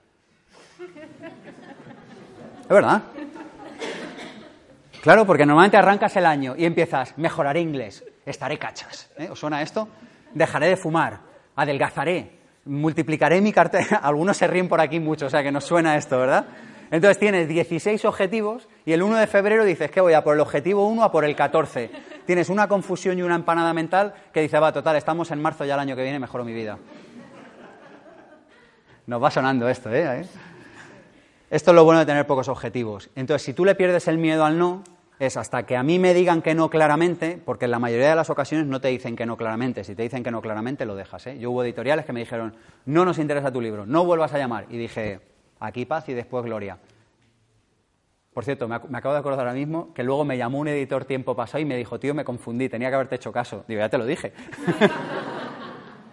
¿Es verdad? Claro, porque normalmente arrancas el año y empiezas, mejoraré inglés, estaré cachas. ¿eh? ¿Os suena esto? Dejaré de fumar, adelgazaré, multiplicaré mi cartera. Algunos se ríen por aquí mucho, o sea que nos suena esto, ¿verdad? Entonces tienes 16 objetivos y el 1 de febrero dices que voy a por el objetivo 1 a por el 14. Tienes una confusión y una empanada mental que dice, va, total, estamos en marzo ya el año que viene, mejoro mi vida. Nos va sonando esto, ¿eh? Esto es lo bueno de tener pocos objetivos. Entonces, si tú le pierdes el miedo al no, es hasta que a mí me digan que no claramente, porque en la mayoría de las ocasiones no te dicen que no claramente. Si te dicen que no claramente, lo dejas. ¿eh? Yo hubo editoriales que me dijeron, no nos interesa tu libro, no vuelvas a llamar. Y dije, aquí paz y después gloria. Por cierto, me, acabo de acordar ahora mismo que luego me llamó un editor tiempo pasado y me dijo, tío, me confundí, tenía que haberte hecho caso. Digo, ya te lo dije.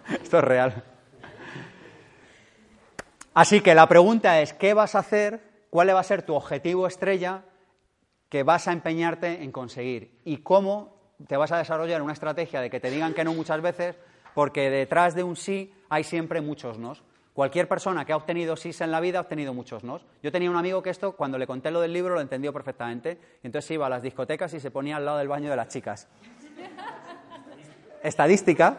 Esto es real. Así que la pregunta es, ¿qué vas a hacer? ¿Cuál va a ser tu objetivo estrella que vas a empeñarte en conseguir? ¿Y cómo te vas a desarrollar una estrategia de que te digan que no muchas veces? Porque detrás de un sí hay siempre muchos nos. Cualquier persona que ha obtenido sí en la vida ha obtenido muchos no. Yo tenía un amigo que esto, cuando le conté lo del libro, lo entendió perfectamente. Entonces iba a las discotecas y se ponía al lado del baño de las chicas. Estadística.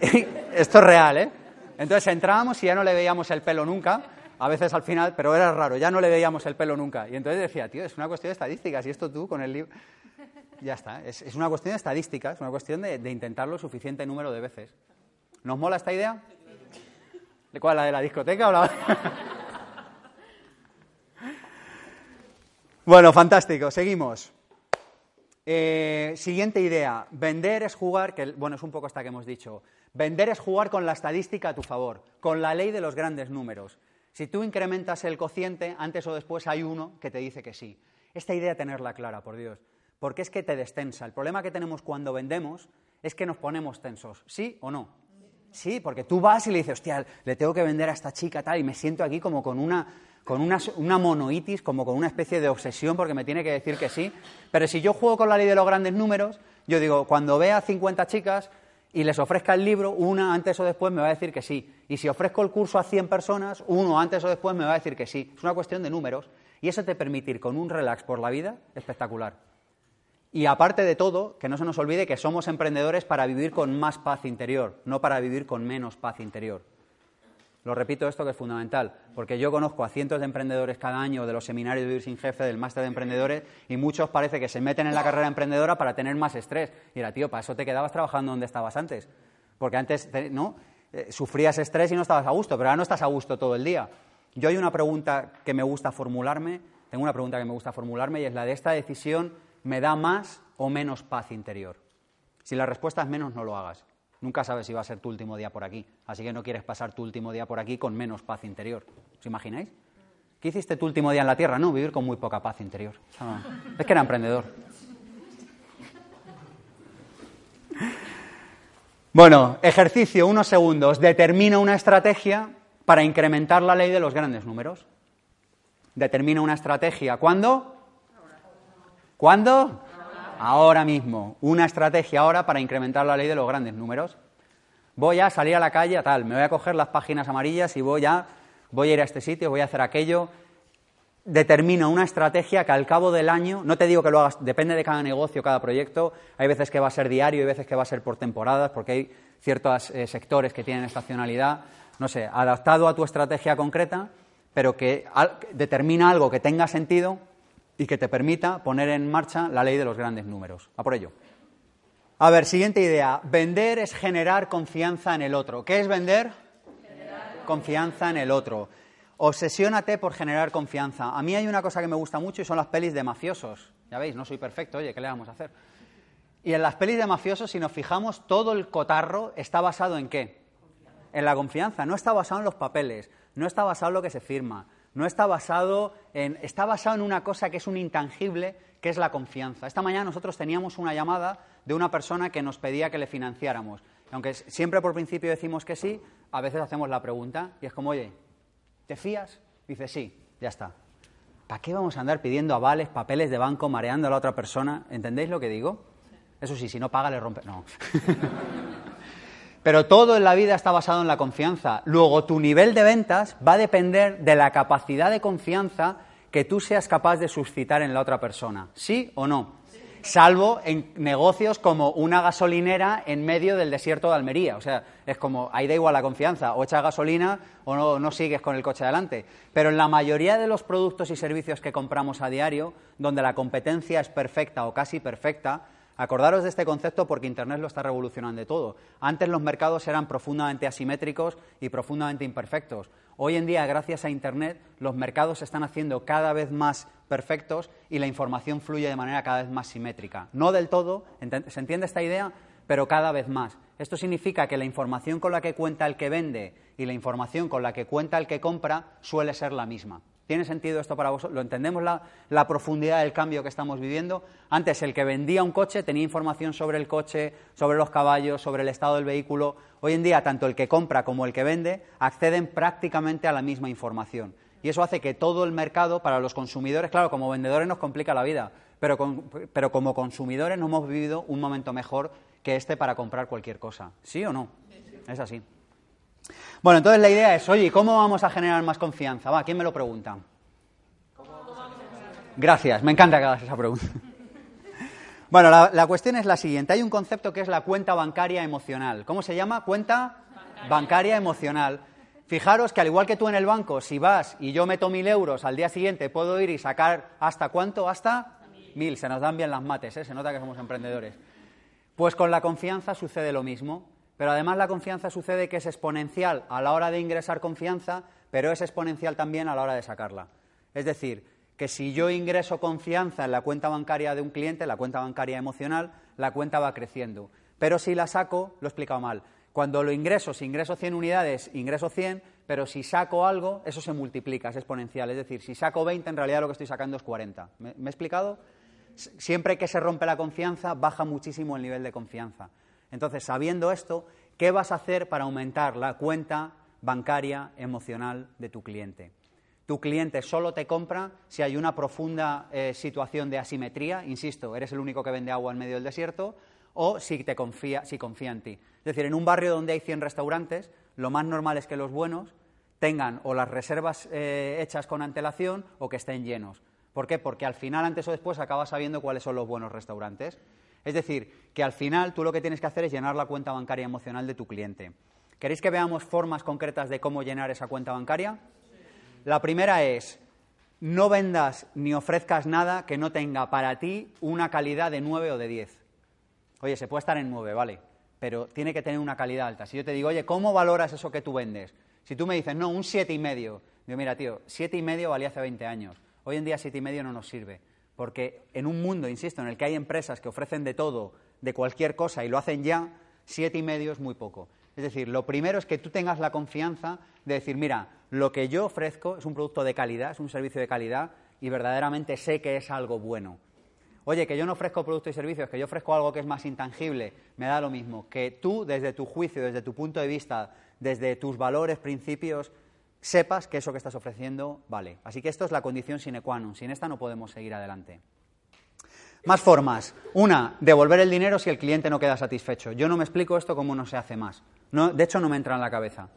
esto es real, ¿eh? Entonces entrábamos y ya no le veíamos el pelo nunca. A veces al final, pero era raro, ya no le veíamos el pelo nunca. Y entonces decía, tío, es una cuestión de estadísticas. Y esto tú con el libro. Ya está, es, una cuestión de estadísticas, es una cuestión de, intentarlo suficiente número de veces. ¿Nos mola esta idea? ¿De cuál? ¿La de la discoteca o la.? bueno, fantástico, seguimos. Eh, siguiente idea. Vender es jugar, que bueno, es un poco esta que hemos dicho. Vender es jugar con la estadística a tu favor, con la ley de los grandes números. Si tú incrementas el cociente, antes o después hay uno que te dice que sí. Esta idea tenerla clara, por Dios, porque es que te destensa. El problema que tenemos cuando vendemos es que nos ponemos tensos, ¿sí o no? Sí, porque tú vas y le dices, hostia, le tengo que vender a esta chica tal, y me siento aquí como con una, con una, monoitis, como con una especie de obsesión porque me tiene que decir que sí. Pero si yo juego con la ley de los grandes números, yo digo, cuando vea 50 chicas y les ofrezca el libro, una antes o después me va a decir que sí. Y si ofrezco el curso a 100 personas, uno antes o después me va a decir que sí. Es una cuestión de números. Y eso te permite ir con un relax por la vida espectacular. Y aparte de todo, que no se nos olvide que somos emprendedores para vivir con más paz interior, no para vivir con menos paz interior. Lo repito esto que es fundamental, porque yo conozco a cientos de emprendedores cada año de los seminarios de Vivir sin Jefe, del máster de emprendedores, y muchos parece que se meten en la carrera emprendedora para tener más estrés. Y era, tío, para eso te quedabas trabajando donde estabas antes. Porque antes, ¿no? Eh, sufrías estrés y no estabas a gusto, pero ahora no estás a gusto todo el día. Yo hay una pregunta que me gusta formularme, tengo una pregunta que me gusta formularme y es la de esta decisión ¿me da más o menos paz interior? Si la respuesta es menos, no lo hagas. Nunca sabes si va a ser tu último día por aquí. Así que no quieres pasar tu último día por aquí con menos paz interior. ¿Os imagináis? ¿Qué hiciste tu último día en la Tierra? No, vivir con muy poca paz interior. Es que era emprendedor. Bueno, ejercicio, unos segundos. Determina una estrategia para incrementar la ley de los grandes números. Determina una estrategia. ¿Cuándo? ¿Cuándo? Ahora mismo. Una estrategia ahora para incrementar la ley de los grandes números. Voy a salir a la calle, tal, me voy a coger las páginas amarillas y voy a, voy a ir a este sitio, voy a hacer aquello. Determino una estrategia que al cabo del año, no te digo que lo hagas, depende de cada negocio, cada proyecto. Hay veces que va a ser diario, hay veces que va a ser por temporadas, porque hay ciertos eh, sectores que tienen estacionalidad. No sé, adaptado a tu estrategia concreta, pero que determina algo que tenga sentido y que te permita poner en marcha la ley de los grandes números. A por ello. A ver, siguiente idea. Vender es generar confianza en el otro. ¿Qué es vender? Confianza en el otro. Obsesiónate por generar confianza. A mí hay una cosa que me gusta mucho y son las pelis de mafiosos. Ya veis, no soy perfecto, oye, ¿qué le vamos a hacer? Y en las pelis de mafiosos, si nos fijamos, todo el cotarro está basado en qué? En la confianza. No está basado en los papeles, no está basado en lo que se firma, no está basado en, está basado en una cosa que es un intangible, que es la confianza. Esta mañana nosotros teníamos una llamada de una persona que nos pedía que le financiáramos. Aunque siempre por principio decimos que sí, a veces hacemos la pregunta y es como, oye, ¿te fías? Dice, sí, ya está. ¿Para qué vamos a andar pidiendo avales, papeles de banco, mareando a la otra persona? ¿Entendéis lo que digo? Eso sí, si no paga, le rompe. No. Pero todo en la vida está basado en la confianza. Luego, tu nivel de ventas va a depender de la capacidad de confianza que tú seas capaz de suscitar en la otra persona. ¿Sí o no? Salvo en negocios como una gasolinera en medio del desierto de Almería. O sea, es como, ahí da igual la confianza, o echas gasolina o no, sigues con el coche adelante. Pero en la mayoría de los productos y servicios que compramos a diario, donde la competencia es perfecta o casi perfecta, Acordaros de este concepto porque Internet lo está revolucionando todo. Antes los mercados eran profundamente asimétricos y profundamente imperfectos. Hoy en día, gracias a Internet, los mercados se están haciendo cada vez más perfectos y la información fluye de manera cada vez más simétrica. No del todo, ¿se entiende esta idea? Pero cada vez más. Esto significa que la información con la que cuenta el que vende y la información con la que cuenta el que compra suele ser la misma. ¿Tiene sentido esto para vosotros? ¿Lo entendemos la, profundidad del cambio que estamos viviendo? Antes el que vendía un coche tenía información sobre el coche, sobre los caballos, sobre el estado del vehículo. Hoy en día tanto el que compra como el que vende acceden prácticamente a la misma información. Y eso hace que todo el mercado para los consumidores, claro, como vendedores nos complica la vida, pero, pero como consumidores no hemos vivido un momento mejor que este para comprar cualquier cosa. ¿Sí o no? Es así. Bueno, entonces la idea es, oye, ¿cómo vamos a generar más confianza? Va, ¿quién me lo pregunta? Gracias, me encanta que hagas esa pregunta. Bueno, la, cuestión es la siguiente. Hay un concepto que es la cuenta bancaria emocional. ¿Cómo se llama? Cuenta bancaria, emocional. Fijaros que al igual que tú en el banco, si vas y yo meto mil euros, al día siguiente puedo ir y sacar hasta cuánto? Hasta mil. Se nos dan bien las mates, ¿eh? se nota que somos emprendedores. Pues con la confianza sucede lo mismo. Pero además la confianza sucede que es exponencial a la hora de ingresar confianza, pero es exponencial también a la hora de sacarla. Es decir, que si yo ingreso confianza en la cuenta bancaria de un cliente, la cuenta bancaria emocional, la cuenta va creciendo. Pero si la saco, lo he explicado mal. Cuando lo ingreso, si ingreso 100 unidades, ingreso 100, pero si saco algo, eso se multiplica, es exponencial. Es decir, si saco 20, en realidad lo que estoy sacando es 40. ¿Me, he explicado? Siempre que se rompe la confianza, baja muchísimo el nivel de confianza. Entonces, sabiendo esto, ¿qué vas a hacer para aumentar la cuenta bancaria emocional de tu cliente? Tu cliente solo te compra si hay una profunda eh, situación de asimetría, insisto, eres el único que vende agua en medio del desierto, o si, te confía, si confía en ti. Es decir, en un barrio donde hay 100 restaurantes, lo más normal es que los buenos tengan o las reservas eh, hechas con antelación o que estén llenos. ¿Por qué? Porque al final, antes o después, acabas sabiendo cuáles son los buenos restaurantes. Es decir, que al final tú lo que tienes que hacer es llenar la cuenta bancaria emocional de tu cliente. ¿Queréis que veamos formas concretas de cómo llenar esa cuenta bancaria? La primera es, no vendas ni ofrezcas nada que no tenga para ti una calidad de 9 o de 10. Oye, se puede estar en 9, vale, pero tiene que tener una calidad alta. Si yo te digo, oye, ¿cómo valoras eso que tú vendes? Si tú me dices, no, un siete y medio, digo, mira, tío, siete y medio valía hace 20 años. Hoy en día siete y medio no nos sirve. Porque en un mundo, insisto, en el que hay empresas que ofrecen de todo, de cualquier cosa y lo hacen ya, siete y medio es muy poco. Es decir, lo primero es que tú tengas la confianza de decir, mira, lo que yo ofrezco es un producto de calidad, es un servicio de calidad y verdaderamente sé que es algo bueno. Oye, que yo no ofrezco productos y servicios, que yo ofrezco algo que es más intangible, me da lo mismo. Que tú, desde tu juicio, desde tu punto de vista, desde tus valores, principios, sepas que eso que estás ofreciendo vale. Así que esto es la condición sine qua non. Sin esta no podemos seguir adelante. Más formas. Una, devolver el dinero si el cliente no queda satisfecho. Yo no me explico esto cómo no se hace más. de hecho, no me entra en la cabeza.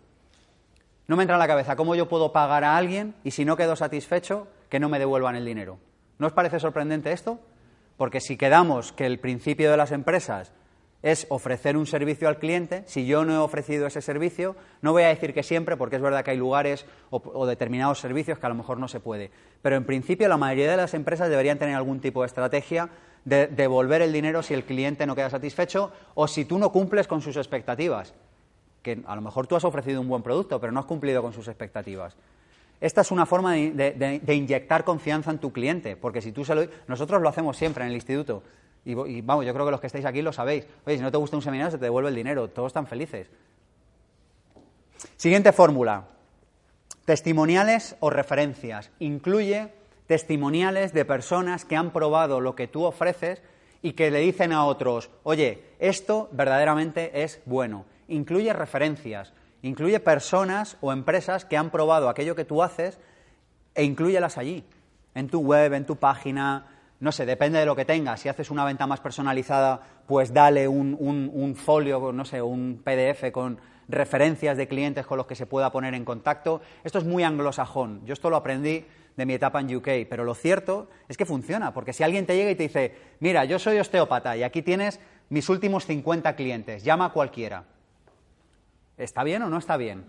No me entra en la cabeza cómo yo puedo pagar a alguien y si no quedo satisfecho, que no me devuelvan el dinero. ¿No os parece sorprendente esto? Porque si quedamos que el principio de las empresas es ofrecer un servicio al cliente. Si yo no he ofrecido ese servicio, no voy a decir que siempre, porque es verdad que hay lugares o, determinados servicios que a lo mejor no se puede. Pero en principio la mayoría de las empresas deberían tener algún tipo de estrategia de devolver el dinero si el cliente no queda satisfecho o si tú no cumples con sus expectativas. Que a lo mejor tú has ofrecido un buen producto, pero no has cumplido con sus expectativas. Esta es una forma de, inyectar confianza en tu cliente, porque si tú se lo... Nosotros lo hacemos siempre en el instituto. Y, vamos, yo creo que los que estáis aquí lo sabéis. Oye, si no te gusta un seminario, se te devuelve el dinero. Todos están felices. Siguiente fórmula. Testimoniales o referencias. Incluye testimoniales de personas que han probado lo que tú ofreces y que le dicen a otros, oye, esto verdaderamente es bueno. Incluye referencias, incluye personas o empresas que han probado aquello que tú haces e incluyelas allí, en tu web, en tu página, no sé, depende de lo que tengas. Si haces una venta más personalizada, pues dale un, un, folio, no sé, un PDF con referencias de clientes con los que se pueda poner en contacto. Esto es muy anglosajón. Yo esto lo aprendí de mi etapa en UK, pero lo cierto es que funciona, porque si alguien te llega y te dice, mira, yo soy osteópata y aquí tienes mis últimos 50 clientes, llama a cualquiera. ¿Está bien o no está bien?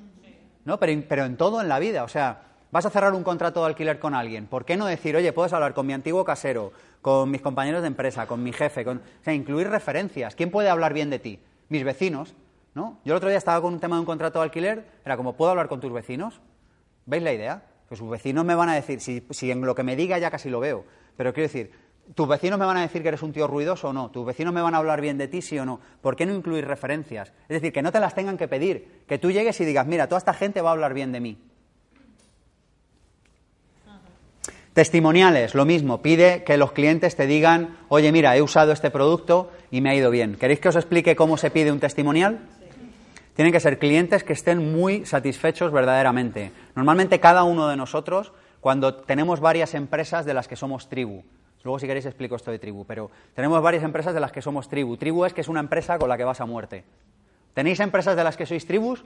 ¿No? Pero, pero en todo en la vida, o sea, Vas a cerrar un contrato de alquiler con alguien. ¿Por qué no decir, oye, puedes hablar con mi antiguo casero, con mis compañeros de empresa, con mi jefe? O sea, incluir referencias. ¿Quién puede hablar bien de ti? Mis vecinos, ¿no? Yo el otro día estaba con un tema de un contrato de alquiler, era como, ¿puedo hablar con tus vecinos? ¿Veis la idea? Pues sus vecinos me van a decir, si, si en lo que me diga ya casi lo veo, pero quiero decir, ¿tus vecinos me van a decir que eres un tío ruidoso o no? ¿Tus vecinos me van a hablar bien de ti, sí o no? ¿Por qué no incluir referencias? Es decir, que no te las tengan que pedir, que tú llegues y digas, mira, toda esta gente va a hablar bien de mí. Testimoniales, lo mismo, pide que los clientes te digan, oye, mira, he usado este producto y me ha ido bien. ¿Queréis que os explique cómo se pide un testimonial? Tienen que ser clientes que estén muy satisfechos verdaderamente. Normalmente cada uno de nosotros, cuando tenemos varias empresas de las que somos tribu, luego si queréis explico esto de tribu, pero tenemos varias empresas de las que somos tribu. Tribu es que es una empresa con la que vas a muerte. ¿Tenéis empresas de las que sois tribus?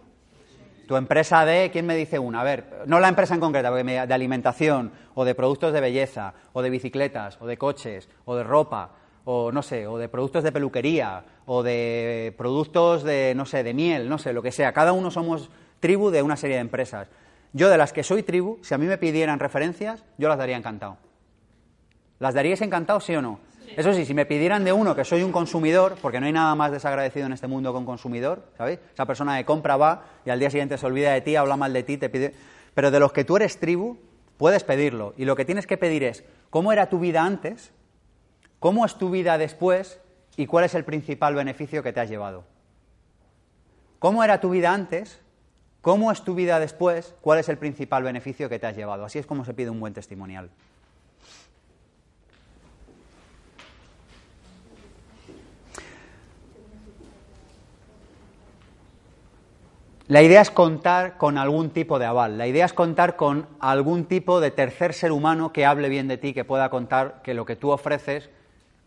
Tu empresa de, ¿quién me dice una? A ver, no la empresa en concreta, porque me, de alimentación, o de productos de belleza, o de bicicletas, o de coches, o de ropa, o no sé, o de productos de peluquería, o de productos de, no sé, de miel, no sé, lo que sea. Cada uno somos tribu de una serie de empresas. Yo de las que soy tribu, si a mí me pidieran referencias, yo las daría encantado. ¿Las daríais encantado, sí o no? Eso sí, si me pidieran de uno que soy un consumidor, porque no hay nada más desagradecido en este mundo con consumidor, ¿sabéis? Esa persona de compra va y al día siguiente se olvida de ti, habla mal de ti, te pide... Pero de los que tú eres tribu, puedes pedirlo. Y lo que tienes que pedir es, ¿cómo era tu vida antes? ¿Cómo es tu vida después? ¿Y cuál es el principal beneficio que te has llevado? ¿Cómo era tu vida antes? ¿Cómo es tu vida después? ¿Cuál es el principal beneficio que te has llevado? Así es como se pide un buen testimonial. La idea es contar con algún tipo de aval, la idea es contar con algún tipo de tercer ser humano que hable bien de ti, que pueda contar que lo que tú ofreces,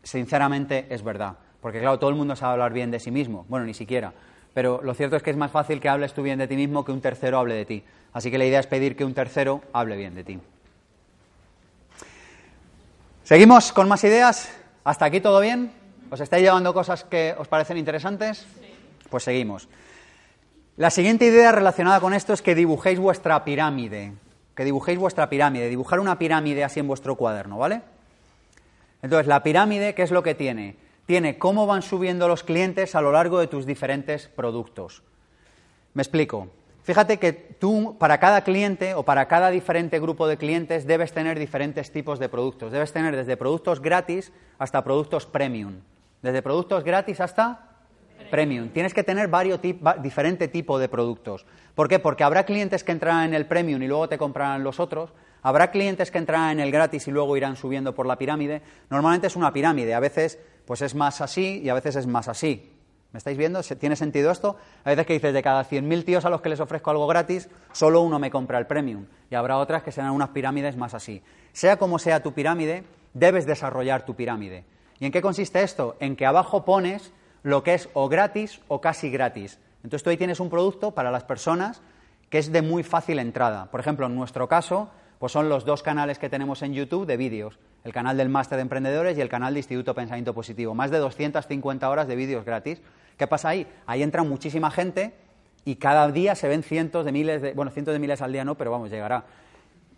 sinceramente, es verdad. Porque claro, todo el mundo sabe hablar bien de sí mismo, bueno, ni siquiera. Pero lo cierto es que es más fácil que hables tú bien de ti mismo que un tercero hable de ti. Así que la idea es pedir que un tercero hable bien de ti. ¿Seguimos con más ideas? ¿Hasta aquí todo bien? ¿Os estáis llevando cosas que os parecen interesantes? Pues seguimos. La siguiente idea relacionada con esto es que dibujéis vuestra pirámide. Que dibujéis vuestra pirámide. Dibujar una pirámide así en vuestro cuaderno, ¿vale? Entonces, la pirámide, ¿qué es lo que tiene? Tiene cómo van subiendo los clientes a lo largo de tus diferentes productos. Me explico. Fíjate que tú, para cada cliente o para cada diferente grupo de clientes, debes tener diferentes tipos de productos. Debes tener desde productos gratis hasta productos premium. Desde productos gratis hasta Premium. Tienes que tener varios diferentes tipos de productos. ¿Por qué? Porque habrá clientes que entrarán en el Premium y luego te comprarán los otros. Habrá clientes que entrarán en el gratis y luego irán subiendo por la pirámide. Normalmente es una pirámide. A veces pues es más así y a veces es más así. ¿Me estáis viendo? ¿Tiene sentido esto? A veces que dices, de cada 100.000 tíos a los que les ofrezco algo gratis, solo uno me compra el premium. Y habrá otras que serán unas pirámides más así. Sea como sea tu pirámide, debes desarrollar tu pirámide. ¿Y en qué consiste esto? En que abajo pones lo que es o gratis o casi gratis. Entonces tú ahí tienes un producto para las personas que es de muy fácil entrada. Por ejemplo, en nuestro caso, pues son los dos canales que tenemos en YouTube de vídeos, el canal del Máster de Emprendedores y el canal de Instituto Pensamiento Positivo. Más de 250 horas de vídeos gratis. ¿Qué pasa ahí? Ahí entra muchísima gente y cada día se ven cientos de miles de, bueno, cientos de miles al día no, pero vamos, llegará,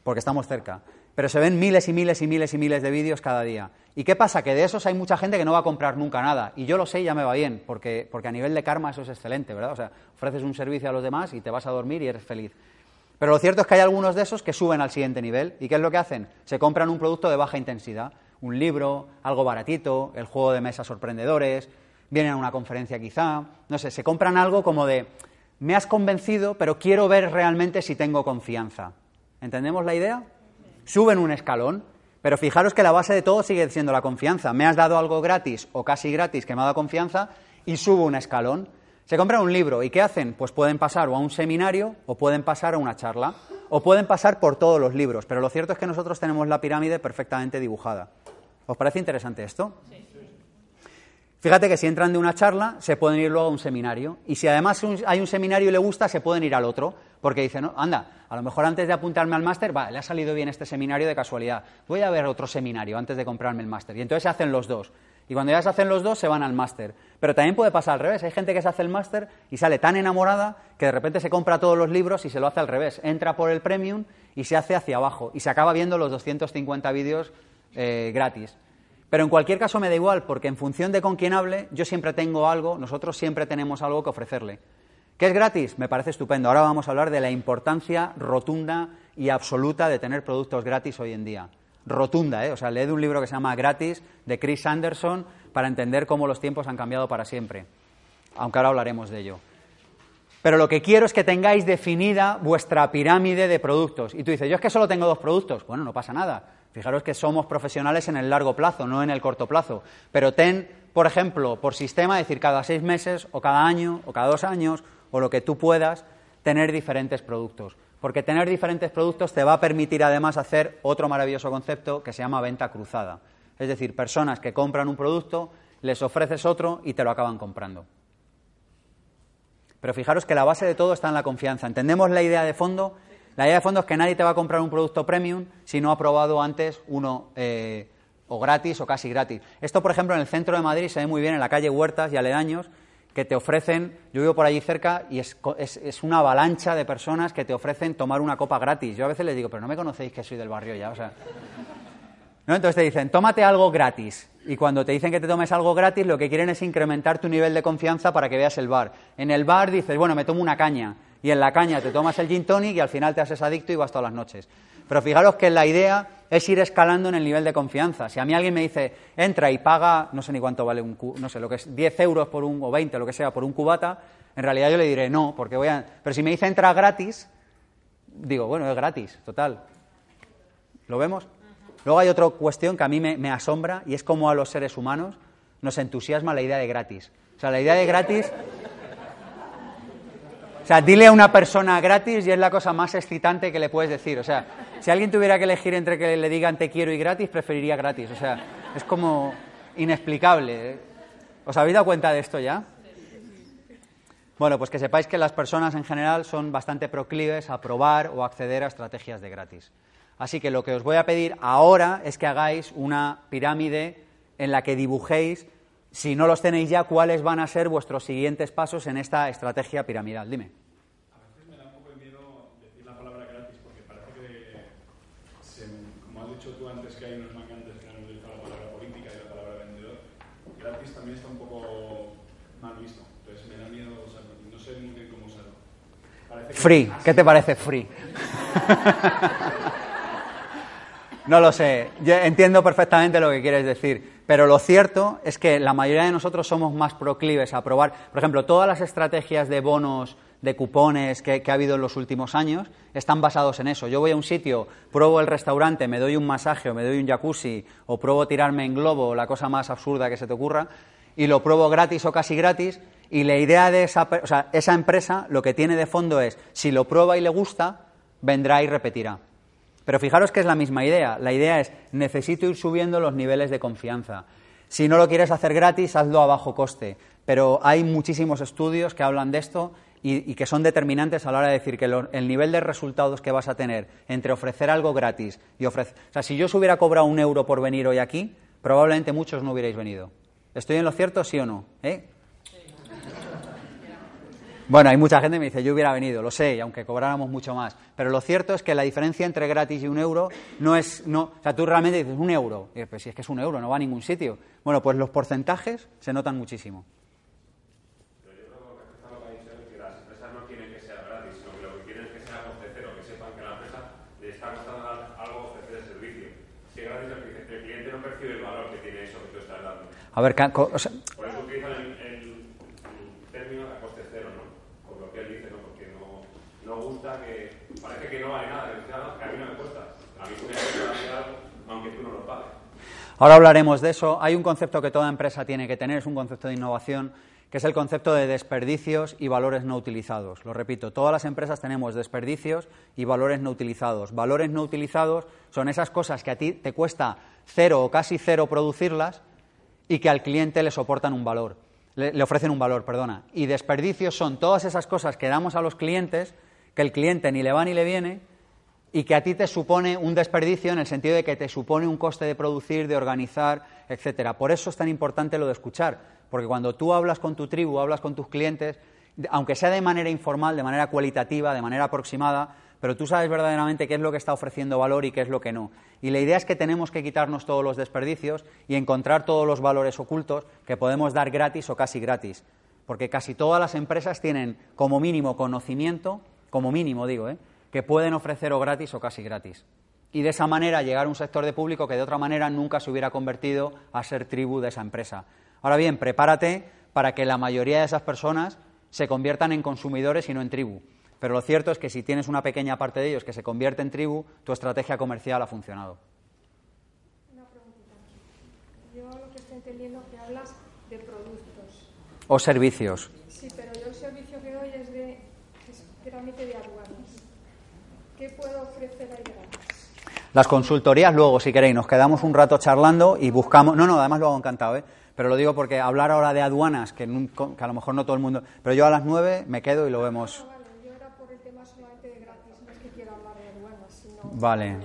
porque estamos cerca pero se ven miles y miles y miles y miles de vídeos cada día. ¿Y qué pasa? Que de esos hay mucha gente que no va a comprar nunca nada. Y yo lo sé y ya me va bien, porque, porque a nivel de karma eso es excelente, ¿verdad? O sea, ofreces un servicio a los demás y te vas a dormir y eres feliz. Pero lo cierto es que hay algunos de esos que suben al siguiente nivel. ¿Y qué es lo que hacen? Se compran un producto de baja intensidad. Un libro, algo baratito, el juego de mesa sorprendedores, vienen a una conferencia quizá, no sé, se compran algo como de, me has convencido, pero quiero ver realmente si tengo confianza. ¿Entendemos la idea? Suben un escalón, pero fijaros que la base de todo sigue siendo la confianza. Me has dado algo gratis o casi gratis que me ha dado confianza y subo un escalón. Se compran un libro y ¿qué hacen? Pues pueden pasar o a un seminario o pueden pasar a una charla o pueden pasar por todos los libros, pero lo cierto es que nosotros tenemos la pirámide perfectamente dibujada. ¿Os parece interesante esto? Sí. Fíjate que si entran de una charla, se pueden ir luego a un seminario. Y si además hay un seminario y le gusta, se pueden ir al otro. Porque dicen, anda, a lo mejor antes de apuntarme al máster, va, le ha salido bien este seminario de casualidad. Voy a ver otro seminario antes de comprarme el máster. Y entonces se hacen los dos. Y cuando ya se hacen los dos, se van al máster. Pero también puede pasar al revés. Hay gente que se hace el máster y sale tan enamorada que de repente se compra todos los libros y se lo hace al revés. Entra por el premium y se hace hacia abajo. Y se acaba viendo los 250 vídeos eh, gratis. Pero en cualquier caso me da igual, porque en función de con quién hable, yo siempre tengo algo, nosotros siempre tenemos algo que ofrecerle. ¿Qué es gratis? Me parece estupendo. Ahora vamos a hablar de la importancia rotunda y absoluta de tener productos gratis hoy en día. Rotunda, ¿eh? O sea, leed un libro que se llama Gratis de Chris Anderson para entender cómo los tiempos han cambiado para siempre. Aunque ahora hablaremos de ello. Pero lo que quiero es que tengáis definida vuestra pirámide de productos. Y tú dices, yo es que solo tengo dos productos. Bueno, no pasa nada. Fijaros que somos profesionales en el largo plazo, no en el corto plazo. Pero ten, por ejemplo, por sistema, decir cada seis meses o cada año o cada dos años o lo que tú puedas, tener diferentes productos. Porque tener diferentes productos te va a permitir además hacer otro maravilloso concepto que se llama venta cruzada. Es decir, personas que compran un producto, les ofreces otro y te lo acaban comprando. Pero fijaros que la base de todo está en la confianza. ¿Entendemos la idea de fondo? La idea de fondo es que nadie te va a comprar un producto premium si no ha probado antes uno eh, o gratis o casi gratis. Esto, por ejemplo, en el centro de Madrid se ve muy bien en la calle Huertas y Aledaños, que te ofrecen, yo vivo por allí cerca y es, es, una avalancha de personas que te ofrecen tomar una copa gratis. Yo a veces les digo, pero no me conocéis que soy del barrio ya, o sea. ¿No? Entonces te dicen, tómate algo gratis. Y cuando te dicen que te tomes algo gratis, lo que quieren es incrementar tu nivel de confianza para que veas el bar. En el bar dices, bueno, me tomo una caña y en la caña te tomas el gin tonic y al final te haces adicto y vas todas las noches. Pero fijaros que la idea es ir escalando en el nivel de confianza. Si a mí alguien me dice, entra y paga, no sé ni cuánto vale un, no sé, lo que es 10 euros por un, o 20, lo que sea, por un cubata, en realidad yo le diré no, porque voy a... Pero si me dice entra gratis, digo, bueno, es gratis, total. ¿Lo vemos? Luego hay otra cuestión que a mí me, me asombra y es cómo a los seres humanos nos entusiasma la idea de gratis. O sea, la idea de gratis sea, dile a una persona gratis y es la cosa más excitante que le puedes decir. O sea, si alguien tuviera que elegir entre que le digan te quiero y gratis, preferiría gratis. O sea, es como inexplicable. ¿Os habéis dado cuenta de esto ya? Bueno, pues que sepáis que las personas en general son bastante proclives a probar o acceder a estrategias de gratis. Así que lo que os voy a pedir ahora es que hagáis una pirámide en la que dibujéis, si no los tenéis ya, cuáles van a ser vuestros siguientes pasos en esta estrategia piramidal. Dime. Free, ¿qué te parece free? no lo sé, yo entiendo perfectamente lo que quieres decir, pero lo cierto es que la mayoría de nosotros somos más proclives a probar, por ejemplo, todas las estrategias de bonos, de cupones que, ha habido en los últimos años están basados en eso. Yo voy a un sitio, pruebo el restaurante, me doy un masaje o me doy un jacuzzi o pruebo tirarme en globo, la cosa más absurda que se te ocurra, y lo pruebo gratis o casi gratis, y la idea de esa, o sea, esa empresa lo que tiene de fondo es, si lo prueba y le gusta, vendrá y repetirá. Pero fijaros que es la misma idea. La idea es, necesito ir subiendo los niveles de confianza. Si no lo quieres hacer gratis, hazlo a bajo coste. Pero hay muchísimos estudios que hablan de esto y, que son determinantes a la hora de decir que el nivel de resultados que vas a tener entre ofrecer algo gratis y ofrecer... O sea, si yo os hubiera cobrado un euro por venir hoy aquí, probablemente muchos no hubierais venido. ¿Estoy en lo cierto, sí o no? ¿Eh? Bueno, hay mucha gente que me dice, yo hubiera venido, lo sé, y aunque cobráramos mucho más. Pero lo cierto es que la diferencia entre gratis y un euro no es. No, o sea, tú realmente dices, un euro. Y pues si es que es un euro, no va a ningún sitio. Bueno, pues los porcentajes se notan muchísimo. Pero yo creo que lo que ha dicho es que las empresas no quieren que sea gratis, sino que lo que quieren es que sea coste cero, que sepan que la empresa le está costando algo ofrecer el servicio. Si es gratis, el cliente no percibe el valor que tiene eso que tú estás dando. A ver, o sea, Ahora hablaremos de eso. Hay un concepto que toda empresa tiene que tener, es un concepto de innovación, que es el concepto de desperdicios y valores no utilizados. Lo repito, todas las empresas tenemos desperdicios y valores no utilizados. Valores no utilizados son esas cosas que a ti te cuesta cero o casi cero producirlas y que al cliente le soportan un valor, le, le ofrecen un valor, perdona. Y desperdicios son todas esas cosas que damos a los clientes que el cliente ni le va ni le viene y que a ti te supone un desperdicio en el sentido de que te supone un coste de producir, de organizar, etcétera. Por eso es tan importante lo de escuchar, porque cuando tú hablas con tu tribu, hablas con tus clientes, aunque sea de manera informal, de manera cualitativa, de manera aproximada, pero tú sabes verdaderamente qué es lo que está ofreciendo valor y qué es lo que no. Y la idea es que tenemos que quitarnos todos los desperdicios y encontrar todos los valores ocultos que podemos dar gratis o casi gratis. Porque casi todas las empresas tienen como mínimo conocimiento, como mínimo digo, ¿eh? Que pueden ofrecer o gratis o casi gratis. Y de esa manera llegar a un sector de público que de otra manera nunca se hubiera convertido a ser tribu de esa empresa. Ahora bien, prepárate para que la mayoría de esas personas se conviertan en consumidores y no en tribu. Pero lo cierto es que si tienes una pequeña parte de ellos que se convierte en tribu, tu estrategia comercial ha funcionado. Una preguntita. Yo lo que estoy entendiendo es que hablas de productos. O servicios. Sí, pero yo el servicio que doy es de es de aduanas. ¿Qué puedo ofrecer ahí gratis? Las consultorías luego, si queréis, nos quedamos un rato charlando y buscamos... No, no, además lo hago encantado, ¿eh? Pero lo digo porque hablar ahora de aduanas, que, nunca- que a lo mejor no todo el mundo... Pero yo a las nueve me quedo y lo vemos. Vale,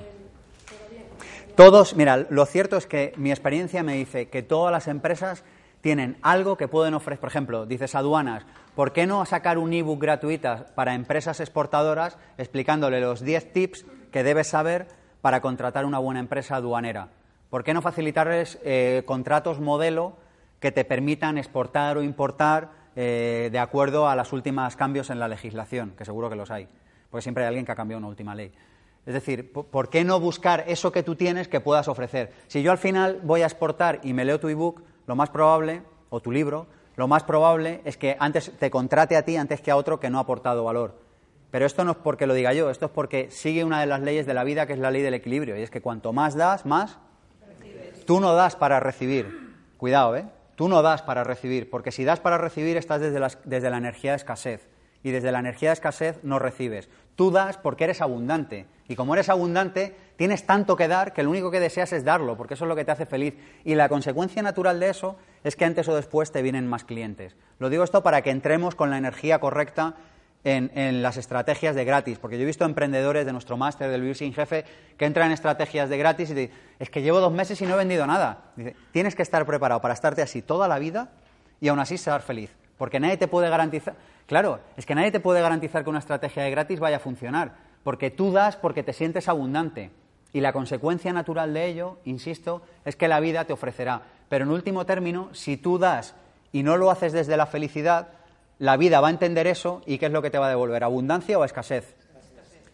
Todos, mira, lo cierto es que mi experiencia me dice que todas las empresas tienen algo que pueden ofrecer. Por ejemplo, dices aduanas, ¿por qué no sacar un ebook gratuita para empresas exportadoras explicándole los 10 tips que debes saber para contratar una buena empresa aduanera? ¿Por qué no facilitarles eh, contratos modelo que te permitan exportar o importar eh, de acuerdo a los últimos cambios en la legislación? Que seguro que los hay, porque siempre hay alguien que ha cambiado una última ley. Es decir, ¿por- ¿por qué no buscar eso que tú tienes que puedas ofrecer? Si yo al final voy a exportar y me leo tu ebook, lo más probable, o tu libro, lo más probable es que antes te contrate a ti antes que a otro que no ha aportado valor. Pero esto no es porque lo diga yo, esto es porque sigue una de las leyes de la vida que es la ley del equilibrio, y es que cuanto más das, más Tú no das para recibir. Cuidado, ¿eh? Tú no das para recibir, porque si das para recibir estás desde la, desde la energía de escasez. Y desde la energía de escasez no recibes. Tú das porque eres abundante. Y como eres abundante, tienes tanto que dar que lo único que deseas es darlo, porque eso es lo que te hace feliz. Y la consecuencia natural de eso es que antes o después te vienen más clientes. Lo digo esto para que entremos con la energía correcta en, en las estrategias de gratis, porque yo he visto emprendedores de nuestro máster del Vivir sin Jefe que entran en estrategias de gratis y dicen, es que llevo dos meses y no he vendido nada. Dice, tienes que estar preparado para estarte así toda la vida y aún así ser feliz, porque nadie te puede garantizar, claro, es que nadie te puede garantizar que una estrategia de gratis vaya a funcionar, porque tú das porque te sientes abundante. Y la consecuencia natural de ello, insisto, es que la vida te ofrecerá. Pero en último término, si tú das y no lo haces desde la felicidad, la vida va a entender eso y ¿qué es lo que te va a devolver? ¿Abundancia o escasez?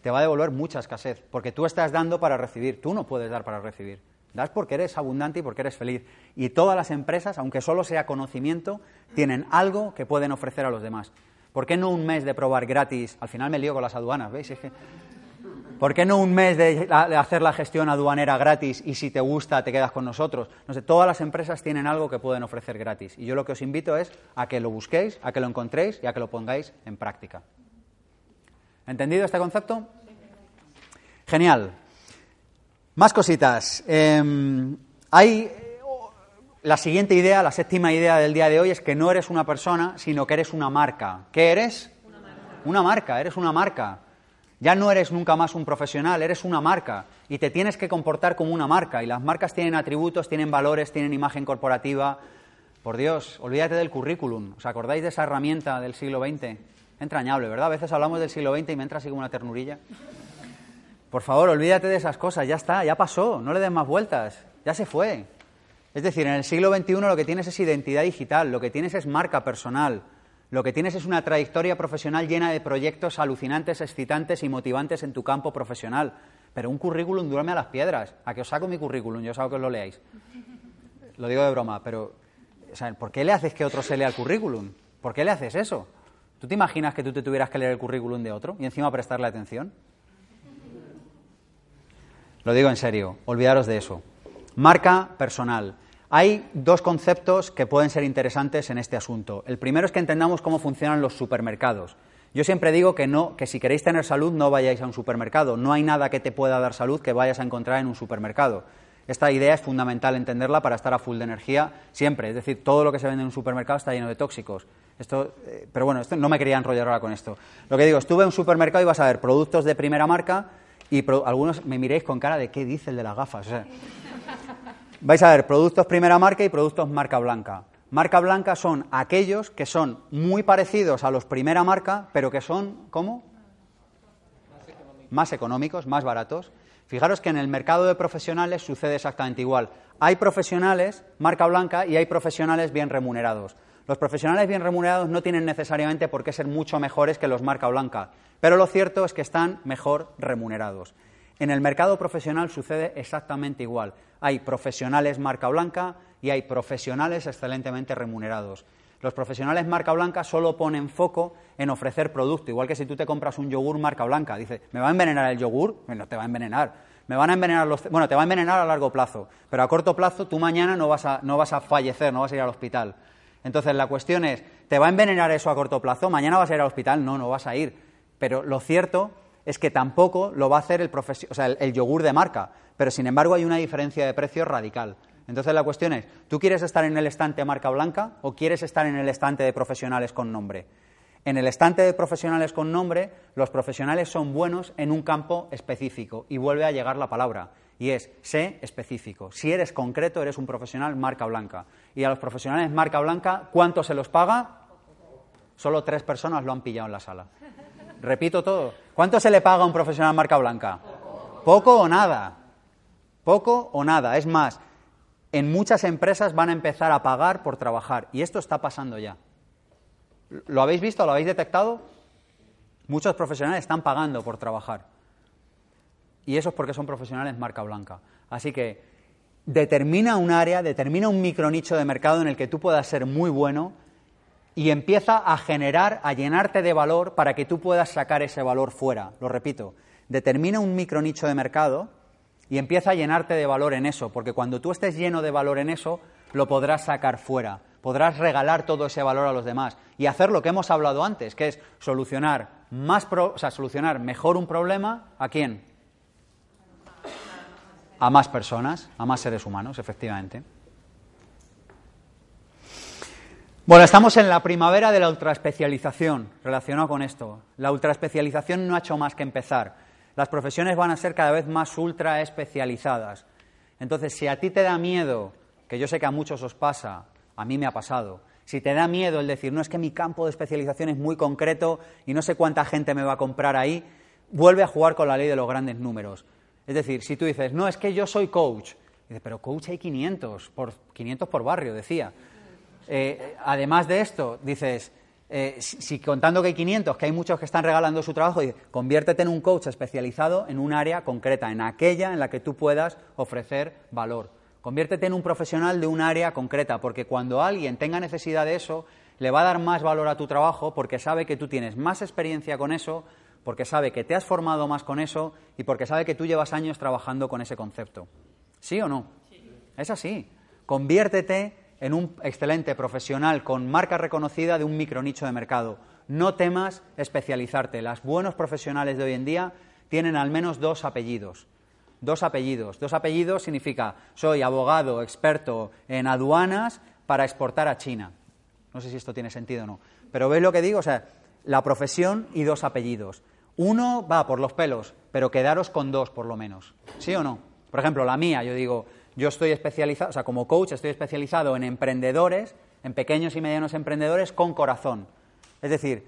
Te va a devolver mucha escasez, porque tú estás dando para recibir, tú no puedes dar para recibir. Das porque eres abundante y porque eres feliz. Y todas las empresas, aunque solo sea conocimiento, tienen algo que pueden ofrecer a los demás. ¿Por qué no un mes de probar gratis? Al final me lío con las aduanas, ¿veis? Es que... ¿Por qué no un mes de hacer la gestión aduanera gratis y si te gusta te quedas con nosotros? No sé, todas las empresas tienen algo que pueden ofrecer gratis y yo lo que os invito es a que lo busquéis, a que lo encontréis y a que lo pongáis en práctica. ¿Entendido este concepto? Genial. Más cositas. Eh, hay la siguiente idea, la séptima idea del día de hoy es que no eres una persona, sino que eres una marca. ¿Qué eres? Una marca. Una marca, eres una marca. Ya no eres nunca más un profesional, eres una marca y te tienes que comportar como una marca. Y las marcas tienen atributos, tienen valores, tienen imagen corporativa. Por Dios, olvídate del currículum. ¿Os acordáis de esa herramienta del siglo XX? Entrañable, ¿verdad? A veces hablamos del siglo XX y me entra así como una ternurilla. Por favor, olvídate de esas cosas, ya está, ya pasó, no le des más vueltas, ya se fue. Es decir, en el siglo XXI lo que tienes es identidad digital, lo que tienes es marca personal, lo que tienes es una trayectoria profesional llena de proyectos alucinantes, excitantes y motivantes en tu campo profesional. Pero un currículum duerme a las piedras. A que os saco mi currículum, yo os hago que os lo leáis. Lo digo de broma, pero ¿por qué le haces que otro se lea el currículum? ¿Por qué le haces eso? ¿Tú te imaginas que tú te tuvieras que leer el currículum de otro y encima prestarle atención? Lo digo en serio, olvidaros de eso. Marca personal. Hay dos conceptos que pueden ser interesantes en este asunto. El primero es que entendamos cómo funcionan los supermercados. Yo siempre digo que no, que si queréis tener salud no vayáis a un supermercado. No hay nada que te pueda dar salud que vayas a encontrar en un supermercado. Esta idea es fundamental entenderla para estar a full de energía siempre. Es decir, todo lo que se vende en un supermercado está lleno de tóxicos. Esto, eh, pero bueno, esto no me quería enrollar ahora con esto. Lo que digo, estuve en un supermercado y vas a ver productos de primera marca Y algunos me miréis con cara de qué dice el de las gafas. Vais a ver productos primera marca y productos marca blanca. Marca blanca son aquellos que son muy parecidos a los primera marca, pero que son, ¿cómo? Más económicos, más baratos. Fijaros que en el mercado de profesionales sucede exactamente igual. Hay profesionales marca blanca y hay profesionales bien remunerados. Los profesionales bien remunerados no tienen necesariamente por qué ser mucho mejores que los marca blanca, pero lo cierto es que están mejor remunerados. En el mercado profesional sucede exactamente igual. Hay profesionales marca blanca y hay profesionales excelentemente remunerados. Los profesionales marca blanca solo ponen foco en ofrecer producto, igual que si tú te compras un yogur marca blanca. Dice, ¿me va a envenenar el yogur? No te va a envenenar. Me van a envenenar los... Bueno, te va a envenenar a largo plazo, pero a corto plazo tú mañana no vas a, no vas a fallecer, no vas a ir al hospital. Entonces la cuestión es, ¿te va a envenenar eso a corto plazo? ¿Mañana vas a ir al hospital? No, no vas a ir. Pero lo cierto es que tampoco lo va a hacer el, o sea, el, yogur de marca, pero sin embargo hay una diferencia de precio radical. Entonces la cuestión es, ¿tú quieres estar en el estante marca blanca o quieres estar en el estante de profesionales con nombre? En el estante de profesionales con nombre, los profesionales son buenos en un campo específico y vuelve a llegar la palabra y es sé específico. Si eres concreto, eres un profesional marca blanca. Y a los profesionales marca blanca, ¿cuánto se los paga? Solo tres personas lo han pillado en la sala. Repito todo. ¿Cuánto se le paga a un profesional marca blanca? Poco o nada. Poco o nada. Es más, en muchas empresas van a empezar a pagar por trabajar. Y esto está pasando ya. ¿Lo habéis visto? ¿Lo habéis detectado? Muchos profesionales están pagando por trabajar. Y eso es porque son profesionales marca blanca. Así que determina un área, determina un micronicho de mercado en el que tú puedas ser muy bueno y empieza a generar, a llenarte de valor para que tú puedas sacar ese valor fuera. Lo repito, determina un micronicho de mercado y empieza a llenarte de valor en eso, porque cuando tú estés lleno de valor en eso, lo podrás sacar fuera, podrás regalar todo ese valor a los demás y hacer lo que hemos hablado antes, que es solucionar más, o sea, solucionar mejor un problema a quién? a más personas, a más seres humanos, efectivamente. Bueno, estamos en la primavera de la ultraespecialización, relacionado con esto. La ultraespecialización no ha hecho más que empezar. Las profesiones van a ser cada vez más ultraespecializadas. Entonces, si a ti te da miedo, que yo sé que a muchos os pasa, a mí me ha pasado, si te da miedo el decir, no es que mi campo de especialización es muy concreto y no sé cuánta gente me va a comprar ahí, vuelve a jugar con la ley de los grandes números. Es decir, si tú dices, no, es que yo soy coach, pero coach hay 500, por, 500 por barrio, decía. Eh, además de esto, dices, eh, si, contando que hay 500, que hay muchos que están regalando su trabajo, dices, conviértete en un coach especializado en un área concreta, en aquella en la que tú puedas ofrecer valor. Conviértete en un profesional de un área concreta, porque cuando alguien tenga necesidad de eso, le va a dar más valor a tu trabajo porque sabe que tú tienes más experiencia con eso, porque sabe que te has formado más con eso y porque sabe que tú llevas años trabajando con ese concepto. ¿Sí o no? Es así. Conviértete en un excelente profesional con marca reconocida de un micronicho de mercado. No temas especializarte. Los buenos profesionales de hoy en día tienen al menos dos apellidos. Dos apellidos. Dos apellidos significa soy abogado experto en aduanas para exportar a China. No sé si esto tiene sentido o no. Pero ¿veis lo que digo? O sea, la profesión y dos apellidos. Uno va por los pelos, pero quedaros con dos por lo menos. ¿Sí o no? Por ejemplo, la mía, yo digo, yo estoy especializado, o sea, como coach estoy especializado en emprendedores, en pequeños y medianos emprendedores con corazón. Es decir,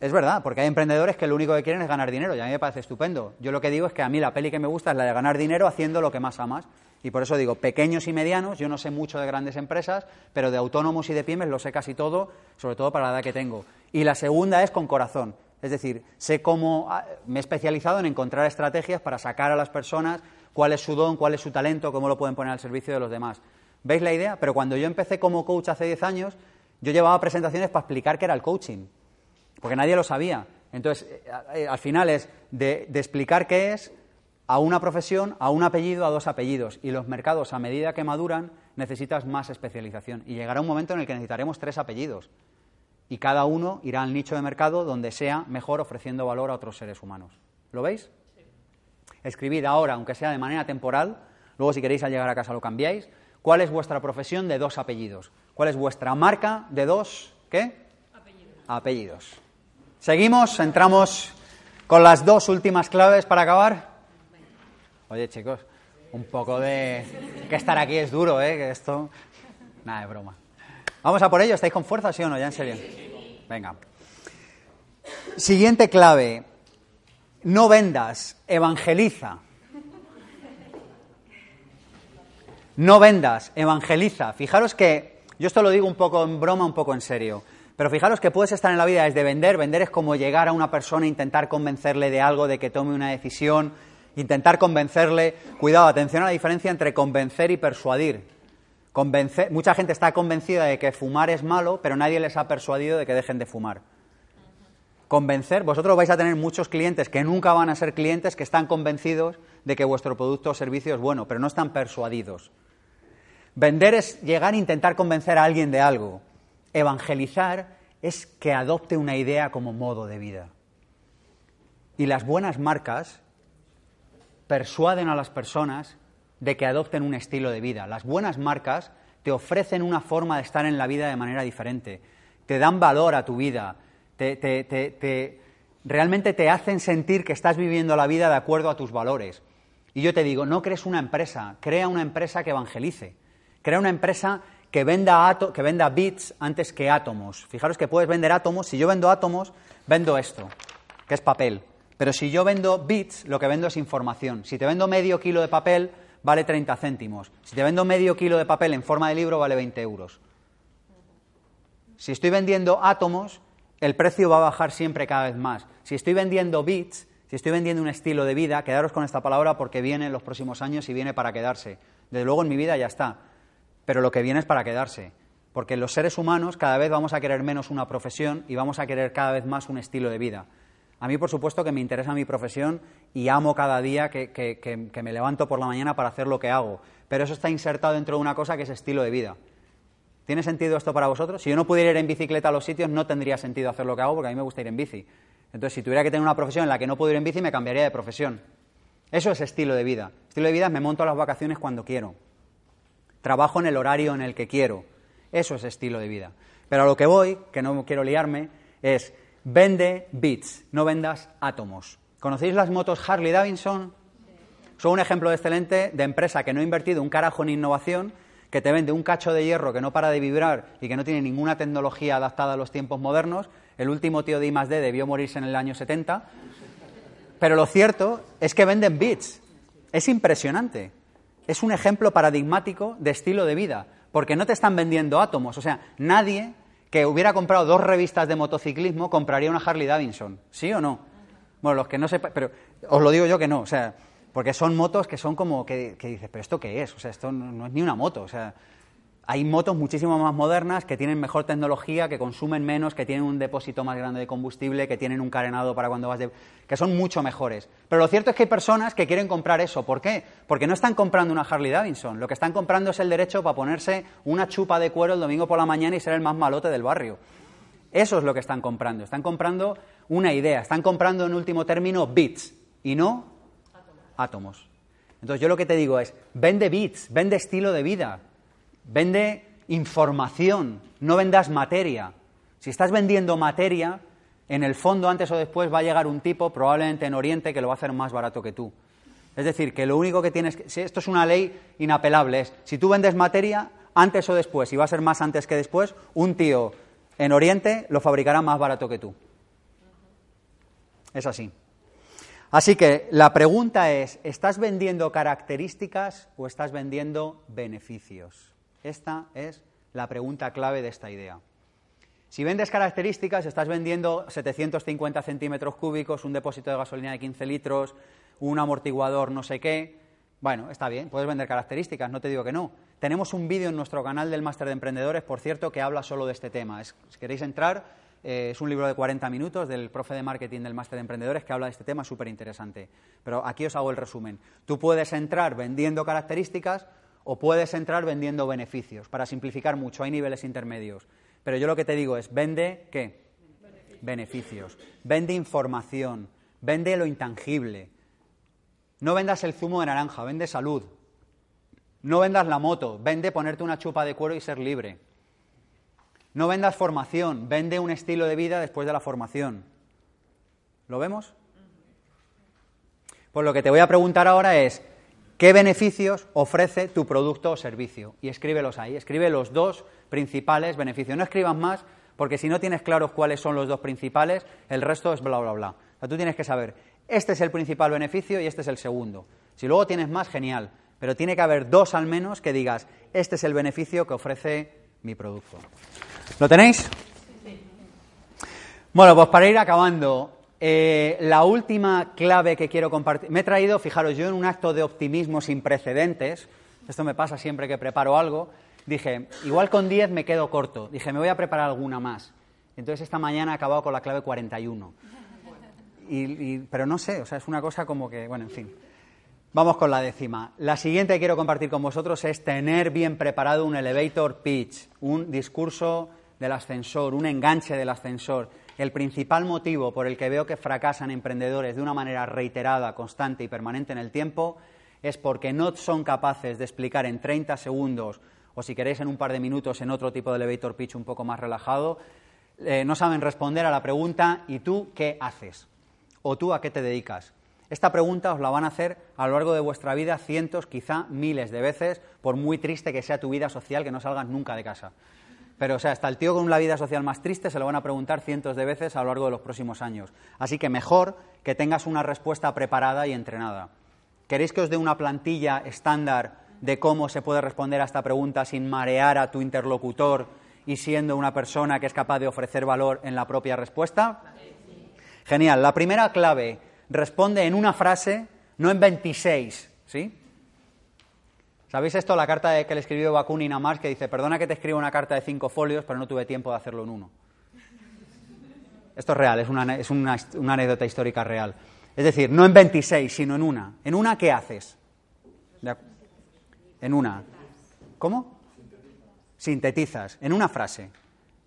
es verdad, porque hay emprendedores que lo único que quieren es ganar dinero y a mí me parece estupendo. Yo lo que digo es que a mí la peli que me gusta es la de ganar dinero haciendo lo que más amas. Y por eso digo, pequeños y medianos, yo no sé mucho de grandes empresas, pero de autónomos y de pymes lo sé casi todo, sobre todo para la edad que tengo. Y la segunda es con corazón. Es decir, sé cómo ah, me he especializado en encontrar estrategias para sacar a las personas cuál es su don, cuál es su talento, cómo lo pueden poner al servicio de los demás. ¿Veis la idea? Pero cuando yo empecé como coach hace 10 años, yo llevaba presentaciones para explicar qué era el coaching, porque nadie lo sabía. Entonces, eh, al final es de, de explicar qué es a una profesión, a un apellido, a dos apellidos. Y los mercados, a medida que maduran, necesitas más especialización. Y llegará un momento en el que necesitaremos tres apellidos y cada uno irá al nicho de mercado donde sea mejor ofreciendo valor a otros seres humanos. ¿Lo veis? Escribid ahora, aunque sea de manera temporal, luego si queréis al llegar a casa lo cambiáis, cuál es vuestra profesión de dos apellidos, cuál es vuestra marca de dos, ¿qué? Apellidos. apellidos. Seguimos, entramos con las dos últimas claves para acabar. Oye, chicos, un poco de... que estar aquí es duro, ¿eh? Que esto... Nada, de broma. Vamos a por ello, ¿estáis con fuerza, sí o no? Ya en serio. Venga. Siguiente clave. No vendas, evangeliza. No vendas, evangeliza. Fijaros que, yo esto lo digo un poco en broma, un poco en serio, pero fijaros que puedes estar en la vida desde vender. Vender es como llegar a una persona e intentar convencerle de algo, de que tome una decisión, intentar convencerle. Cuidado, atención a la diferencia entre convencer y persuadir. Mucha gente está convencida de que fumar es malo, pero nadie les ha persuadido de que dejen de fumar. Convencer, vosotros vais a tener muchos clientes que nunca van a ser clientes que están convencidos de que vuestro producto o servicio es bueno, pero no están persuadidos. Vender es llegar a intentar convencer a alguien de algo. Evangelizar es que adopte una idea como modo de vida. Y las buenas marcas persuaden a las personas de que adopten un estilo de vida. Las buenas marcas te ofrecen una forma de estar en la vida de manera diferente, te dan valor a tu vida, te, realmente te hacen sentir que estás viviendo la vida de acuerdo a tus valores. Y yo te digo, no crees una empresa, crea una empresa que evangelice, crea una empresa que venda, que venda bits antes que átomos. Fijaros que puedes vender átomos, si yo vendo átomos, vendo esto, que es papel. Pero si yo vendo bits, lo que vendo es información. Si te vendo medio kilo de papel, vale 30 céntimos. Si te vendo medio kilo de papel en forma de libro, vale 20 euros. Si estoy vendiendo átomos, el precio va a bajar siempre cada vez más. Si estoy vendiendo bits, si estoy vendiendo un estilo de vida, quedaros con esta palabra porque viene en los próximos años y viene para quedarse. Desde luego en mi vida ya está, pero lo que viene es para quedarse. Porque los seres humanos cada vez vamos a querer menos una profesión y vamos a querer cada vez más un estilo de vida. A mí, por supuesto, que me interesa mi profesión y amo cada día que, me levanto por la mañana para hacer lo que hago. Pero eso está insertado dentro de una cosa que es estilo de vida. ¿Tiene sentido esto para vosotros? Si yo no pudiera ir en bicicleta a los sitios, no tendría sentido hacer lo que hago porque a mí me gusta ir en bici. Entonces, si tuviera que tener una profesión en la que no puedo ir en bici, me cambiaría de profesión. Eso es estilo de vida. Estilo de vida es me monto a las vacaciones cuando quiero. Trabajo en el horario en el que quiero. Eso es estilo de vida. Pero a lo que voy, que no quiero liarme, es Vende bits, no vendas átomos. ¿Conocéis las motos Harley Davidson? Son un ejemplo excelente de empresa que no ha invertido un carajo en innovación, que te vende un cacho de hierro que no para de vibrar y que no tiene ninguna tecnología adaptada a los tiempos modernos. El último tío de I+.D. debió morirse en el año 70. Pero lo cierto es que venden bits. Es impresionante. Es un ejemplo paradigmático de estilo de vida, porque no te están vendiendo átomos. O sea, nadie que hubiera comprado dos revistas de motociclismo, compraría una Harley Davidson. ¿Sí o no? Bueno, los que no sepan, pero os lo digo yo que no, o sea, porque son motos que son como que, dices, pero ¿esto qué es? O sea, esto no es ni una moto, o sea, hay motos muchísimo más modernas que tienen mejor tecnología, que consumen menos, que tienen un depósito más grande de combustible, que tienen un carenado para cuando vas de... que son mucho mejores. Pero lo cierto es que hay personas que quieren comprar eso. ¿Por qué? Porque no están comprando una Harley Davidson. Lo que están comprando es el derecho para ponerse una chupa de cuero el domingo por la mañana y ser el más malote del barrio. Eso es lo que están comprando. Están comprando una idea. Están comprando, en último término, bits y no átomos. Entonces yo lo que te digo es, vende bits, vende estilo de vida, Vende información, no vendas materia. Si estás vendiendo materia, en el fondo, antes o después, va a llegar un tipo, probablemente en Oriente, que lo va a hacer más barato que tú. Es decir, que lo único que tienes que. Si esto es una ley inapelable, es si tú vendes materia, antes o después, y va a ser más antes que después, un tío en Oriente lo fabricará más barato que tú. Es así. Así que la pregunta es, ¿estás vendiendo características o estás vendiendo beneficios? Esta es la pregunta clave de esta idea. Si vendes características, estás vendiendo 750 centímetros cúbicos, un depósito de gasolina de 15 litros, un amortiguador no sé qué. Bueno, está bien, puedes vender características, no te digo que no. Tenemos un vídeo en nuestro canal del Máster de Emprendedores, por cierto, que habla solo de este tema. si queréis entrar, eh, es un libro de 40 minutos del profe de marketing del Máster de Emprendedores que habla de este tema, súper interesante. Pero aquí os hago el resumen. Tú puedes entrar vendiendo características o puedes entrar vendiendo beneficios. Para simplificar mucho, hay niveles intermedios. Pero yo lo que te digo es, vende qué? Beneficios. Vende información. Vende lo intangible. No vendas el zumo de naranja, vende salud. No vendas la moto, vende ponerte una chupa de cuero y ser libre. No vendas formación, vende un estilo de vida después de la formación. ¿Lo vemos? Pues lo que te voy a preguntar ahora es, ¿Qué beneficios ofrece tu producto o servicio? Y escríbelos ahí, escribe los dos principales beneficios. No escribas más, porque si no tienes claros cuáles son los dos principales, el resto es bla, bla, bla. Tú tienes que saber, este es el principal beneficio y este es el segundo. Si luego tienes más, genial, pero tiene que haber dos al menos que digas, este es el beneficio que ofrece mi producto. ¿Lo tenéis? Bueno, pues para ir acabando, eh, la última clave que quiero compartir, me he traído, fijaros, yo en un acto de optimismo sin precedentes, esto me pasa siempre que preparo algo, dije, igual con 10 me quedo corto, dije, me voy a preparar alguna más. Entonces esta mañana he acabado con la clave 41. Y, pero no sé, o sea, es una cosa como que, bueno, en fin. Vamos con la décima. La siguiente que quiero compartir con vosotros es tener bien preparado un elevator pitch, un discurso del ascensor, un enganche del ascensor el principal motivo por el que veo que fracasan emprendedores de una manera reiterada, constante y permanente en el tiempo es porque no son capaces de explicar en 30 segundos o si queréis en un par de minutos en otro tipo de elevator pitch un poco más relajado, eh, no saben responder a la pregunta ¿y tú qué haces? ¿O tú a qué te dedicas? Esta pregunta os la van a hacer a lo largo de vuestra vida cientos, quizá miles de veces, por muy triste que sea tu vida social, que no salgas nunca de casa. Pero, o sea, hasta el tío con la vida social más triste se lo van a preguntar cientos de veces a lo largo de los próximos años. Así que mejor que tengas una respuesta preparada y entrenada. ¿Queréis que os dé una plantilla estándar de cómo se puede responder a esta pregunta sin marear a tu interlocutor y siendo una persona que es capaz de ofrecer valor en la propia respuesta? Genial. La primera clave, responde en una frase, no en 26, ¿sí? ¿Sabéis esto? La carta que le escribió Bakunin a Marx que dice, perdona que te escriba una carta de cinco folios, pero no tuve tiempo de hacerlo en uno. Esto es real, es una, es anécdota histórica real. Es decir, no en 26, sino en una. ¿En una qué haces? En una. ¿Cómo? Sintetizas. En una frase.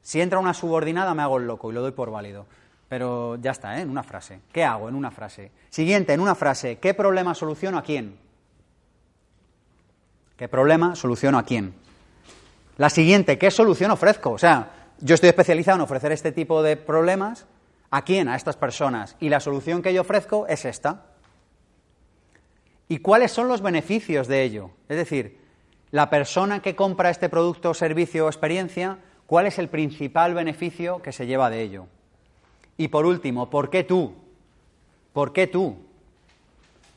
Si entra una subordinada me hago el loco y lo doy por válido. Pero ya está, ¿eh? en una frase. ¿Qué hago en una frase? Siguiente, en una frase. ¿Qué problema soluciono a quién? ¿Qué problema soluciono a quién? La siguiente, ¿qué solución ofrezco? O sea, yo estoy especializado en ofrecer este tipo de problemas. ¿A quién? A estas personas. Y la solución que yo ofrezco es esta. ¿Y cuáles son los beneficios de ello? Es decir, la persona que compra este producto, servicio o experiencia, ¿cuál es el principal beneficio que se lleva de ello? Y por último, ¿por qué tú? ¿Por qué tú?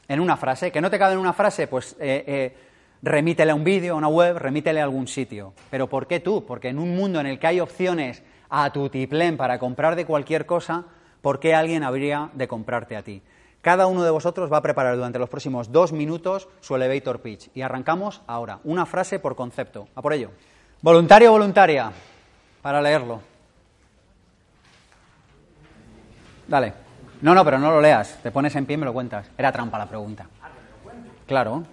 En una frase, que no te cabe en una frase, pues eh, eh, remítele a un vídeo, a una web, remítele a algún sitio. Pero ¿por qué tú? Porque en un mundo en el que hay opciones a tutiplén para comprar de cualquier cosa, ¿por qué alguien habría de comprarte a ti? Cada uno de vosotros va a preparar durante los próximos dos minutos su elevator pitch. Y arrancamos ahora. Una frase por concepto. A por ello. Voluntario o voluntaria. Para leerlo. Dale. No, no, pero no lo leas. Te pones en pie y me lo cuentas. Era trampa la pregunta. Claro.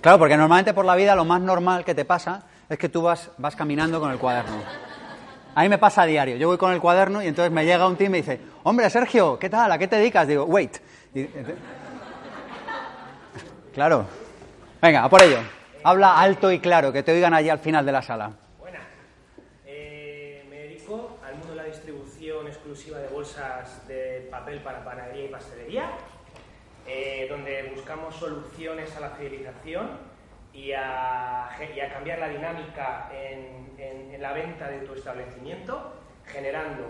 Claro, porque normalmente por la vida lo más normal que te pasa es que tú vas, vas caminando con el cuaderno. A mí me pasa a diario. Yo voy con el cuaderno y entonces me llega un tío y me dice, hombre, Sergio, ¿qué tal? ¿A qué te dedicas? Digo, wait. claro. Venga, a por ello. Habla alto y claro, que te oigan allí al final de la sala. Buenas. Eh, me dedico al mundo de la distribución exclusiva de bolsas de papel para panadería y pastelería eh, donde buscamos soluciones a la fidelización y a, cambiar la dinámica en, la venta de tu establecimiento, generando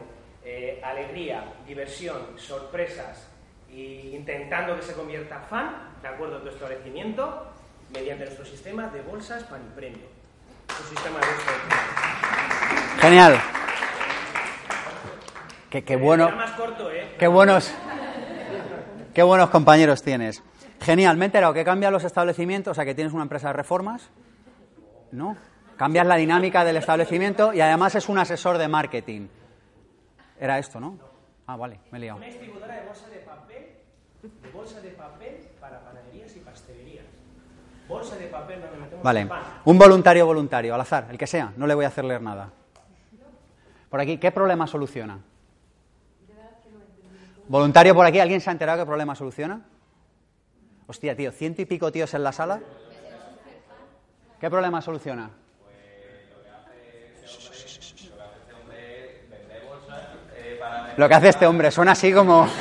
eh, alegría, diversión, sorpresas e intentando que se convierta fan, de acuerdo a tu establecimiento, mediante nuestro sistema de bolsas pan y premio. sistema de Genial. Qué, qué bueno. Más corto, ¿eh? Qué buenos. Qué buenos compañeros tienes. Genial, me he enterado que cambias los establecimientos, o sea que tienes una empresa de reformas, ¿no? Cambias la dinámica del establecimiento y además es un asesor de marketing. Era esto, ¿no? Ah, vale, me he liado. Una distribuidora de bolsa de papel, de bolsa de papel para panaderías y pastelerías. Bolsa de papel donde metemos Vale, el pan. un voluntario voluntario, al azar, el que sea, no le voy a hacer leer nada. Por aquí, ¿qué problema soluciona? ¿Voluntario por aquí? ¿Alguien se ha enterado qué problema soluciona? Hostia, tío, ciento y pico tíos en la sala. ¿Qué problema soluciona? Lo que hace este hombre suena así como...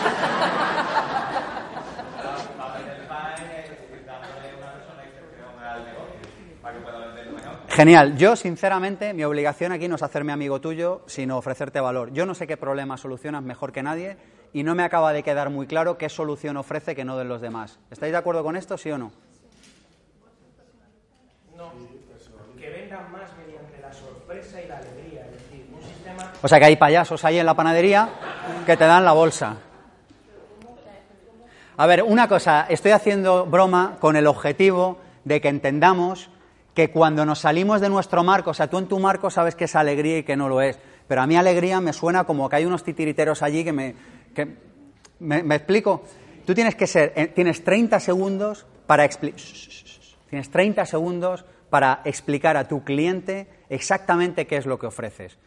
Genial. Yo, sinceramente, mi obligación aquí no es hacerme amigo tuyo, sino ofrecerte valor. Yo no sé qué problema solucionas mejor que nadie y no me acaba de quedar muy claro qué solución ofrece que no de los demás. ¿Estáis de acuerdo con esto, sí o no? No, que vendan más mediante la sorpresa y la alegría. Es decir, un sistema. O sea que hay payasos ahí en la panadería que te dan la bolsa. A ver, una cosa, estoy haciendo broma con el objetivo de que entendamos que cuando nos salimos de nuestro marco, o sea, tú en tu marco sabes que es alegría y que no lo es, pero a mí alegría me suena como que hay unos titiriteros allí que me... Que, ¿me, me explico? Tú tienes que ser, eh, tienes 30 segundos para explicar... Tienes 30 segundos para explicar a tu cliente exactamente qué es lo que ofreces.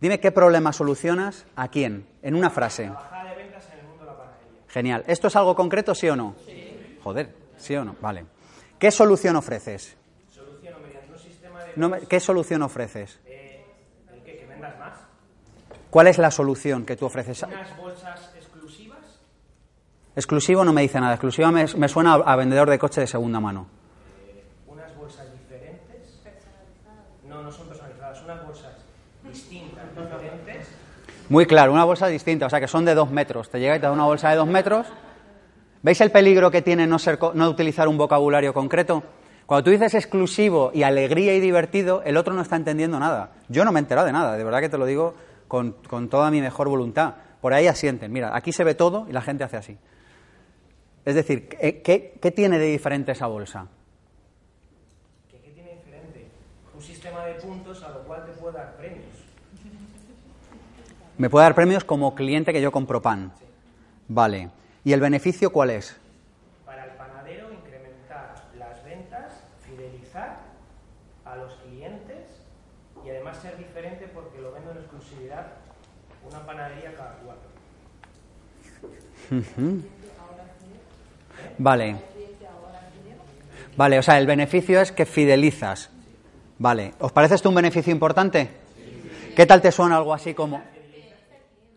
Dime qué problema solucionas a quién, en una frase. La bajada de ventas en el mundo de la panadería. Genial. ¿Esto es algo concreto, sí o no? Sí. Joder, sí o no. Vale. ¿Qué solución ofreces? Soluciono mediante un sistema de. No me- ¿Qué solución ofreces? Eh. ¿Que vendas más? ¿Cuál es la solución que tú ofreces? Unas bolsas. Exclusivo no me dice nada. Exclusiva me, me suena a, a vendedor de coche de segunda mano. Unas bolsas diferentes. No, no son personalizadas. Unas bolsas distintas, diferentes. Muy claro, una bolsa distinta, o sea que son de dos metros. Te llega y te da una bolsa de dos metros. ¿Veis el peligro que tiene no, ser, no utilizar un vocabulario concreto? Cuando tú dices exclusivo y alegría y divertido, el otro no está entendiendo nada. Yo no me he enterado de nada, de verdad que te lo digo con, con toda mi mejor voluntad. Por ahí asienten. Mira, aquí se ve todo y la gente hace así. Es decir, ¿qué, tiene de diferente esa bolsa? ¿Qué, qué tiene diferente? Un sistema de puntos a lo cual te puede dar premios. Me puede dar premios como cliente que yo compro pan. Vale. ¿Y el beneficio cuál es? Para el panadero, incrementar las ventas, fidelizar a los clientes y además ser diferente porque lo vendo en exclusividad una panadería cada cuatro. Vale. Vale, o sea, el beneficio es que fidelizas. Vale. ¿Os parece esto un beneficio importante? ¿Qué tal te suena algo así como...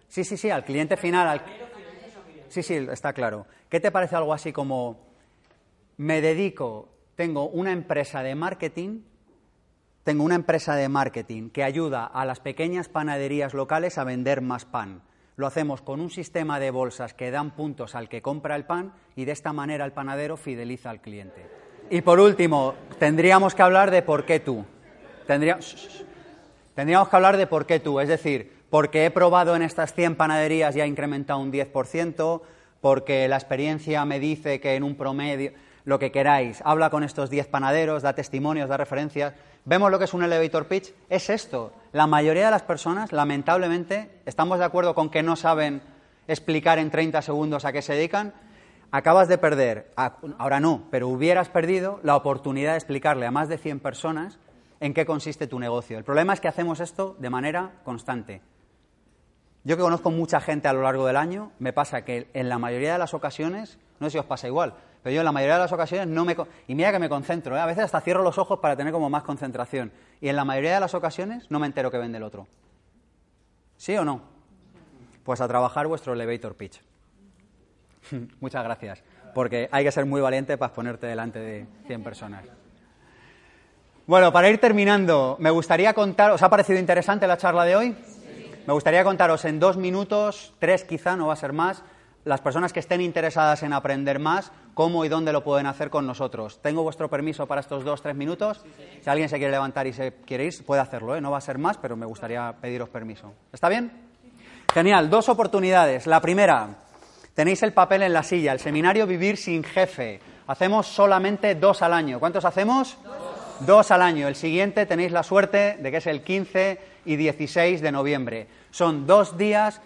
Sí, sí, sí, al cliente final. al- Sí, sí, está claro. ¿Qué te parece algo así como... Me dedico, tengo una empresa de marketing, tengo una empresa de marketing que ayuda a las pequeñas panaderías locales a vender más pan. Lo hacemos con un sistema de bolsas que dan puntos al que compra el pan y de esta manera el panadero fideliza al cliente. Y por último, tendríamos que hablar de por qué tú. Tendría- Tendríamos que hablar de por qué tú, es decir, porque he probado en estas 100 panaderías y ha incrementado un 10%, porque la experiencia me dice que en un promedio, lo que queráis, habla con estos 10 panaderos, da testimonios, da referencias. ¿Vemos lo que es un elevator pitch? Es esto. La mayoría de las personas, lamentablemente, estamos de acuerdo con que no saben explicar en 30 segundos a qué se dedican. Acabas de perder, ahora no, pero hubieras perdido la oportunidad de explicarle a más de 100 personas en qué consiste tu negocio. El problema es que hacemos esto de manera constante. Yo que conozco mucha gente a lo largo del año, me pasa que en la mayoría de las ocasiones, no sé si os pasa igual, pero yo en la mayoría de las ocasiones no me... Y mira que me concentro, ¿eh? a veces hasta cierro los ojos para tener como más concentración. Y en la mayoría de las ocasiones no me entero que vende el otro. ¿Sí o no? Pues a trabajar vuestro elevator pitch. Muchas gracias, porque hay que ser muy valiente para exponerte delante de 100 personas. Bueno, para ir terminando, me gustaría contar, ¿os ha parecido interesante la charla de hoy? Me gustaría contaros en dos minutos, tres quizá, no va a ser más, las personas que estén interesadas en aprender más, cómo y dónde lo pueden hacer con nosotros. ¿Tengo vuestro permiso para estos dos, tres minutos? Si alguien se quiere levantar y se quiere ir, puede hacerlo, ¿eh? no va a ser más, pero me gustaría pediros permiso. ¿Está bien? Genial, dos oportunidades. La primera, tenéis el papel en la silla, el seminario Vivir sin Jefe. Hacemos solamente dos al año. ¿Cuántos hacemos? Dos al año. El siguiente tenéis la suerte de que es el 15 y 16 de noviembre. Son dos días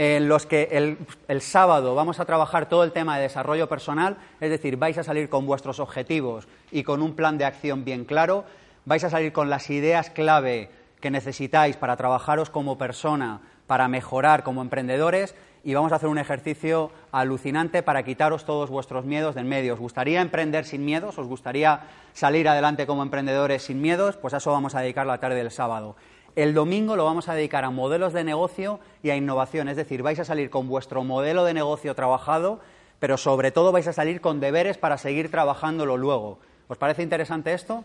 en los que el, el sábado vamos a trabajar todo el tema de desarrollo personal, es decir, vais a salir con vuestros objetivos y con un plan de acción bien claro, vais a salir con las ideas clave que necesitáis para trabajaros como persona, para mejorar como emprendedores y vamos a hacer un ejercicio alucinante para quitaros todos vuestros miedos del medio. ¿Os gustaría emprender sin miedos? ¿Os gustaría salir adelante como emprendedores sin miedos? Pues a eso vamos a dedicar la tarde del sábado. El domingo lo vamos a dedicar a modelos de negocio y a innovación, es decir, vais a salir con vuestro modelo de negocio trabajado, pero sobre todo vais a salir con deberes para seguir trabajándolo luego. ¿Os parece interesante esto?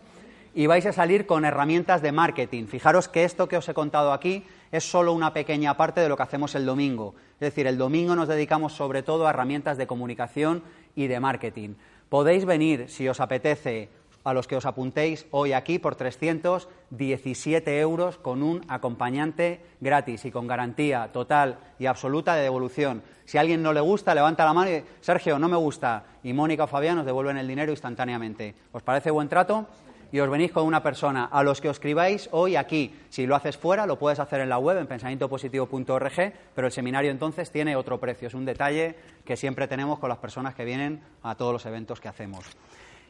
y vais a salir con herramientas de marketing. Fijaros que esto que os he contado aquí es solo una pequeña parte de lo que hacemos el domingo. Es decir, el domingo nos dedicamos sobre todo a herramientas de comunicación y de marketing. Podéis venir, si os apetece, a los que os apuntéis hoy aquí por 317 euros con un acompañante gratis y con garantía total y absoluta de devolución. Si a alguien no le gusta, levanta la mano y Sergio, no me gusta. Y Mónica o Fabián os devuelven el dinero instantáneamente. ¿Os parece buen trato? y os venís con una persona. A los que os escribáis hoy aquí, si lo haces fuera, lo puedes hacer en la web, en pensamientopositivo.org, pero el seminario entonces tiene otro precio. Es un detalle que siempre tenemos con las personas que vienen a todos los eventos que hacemos.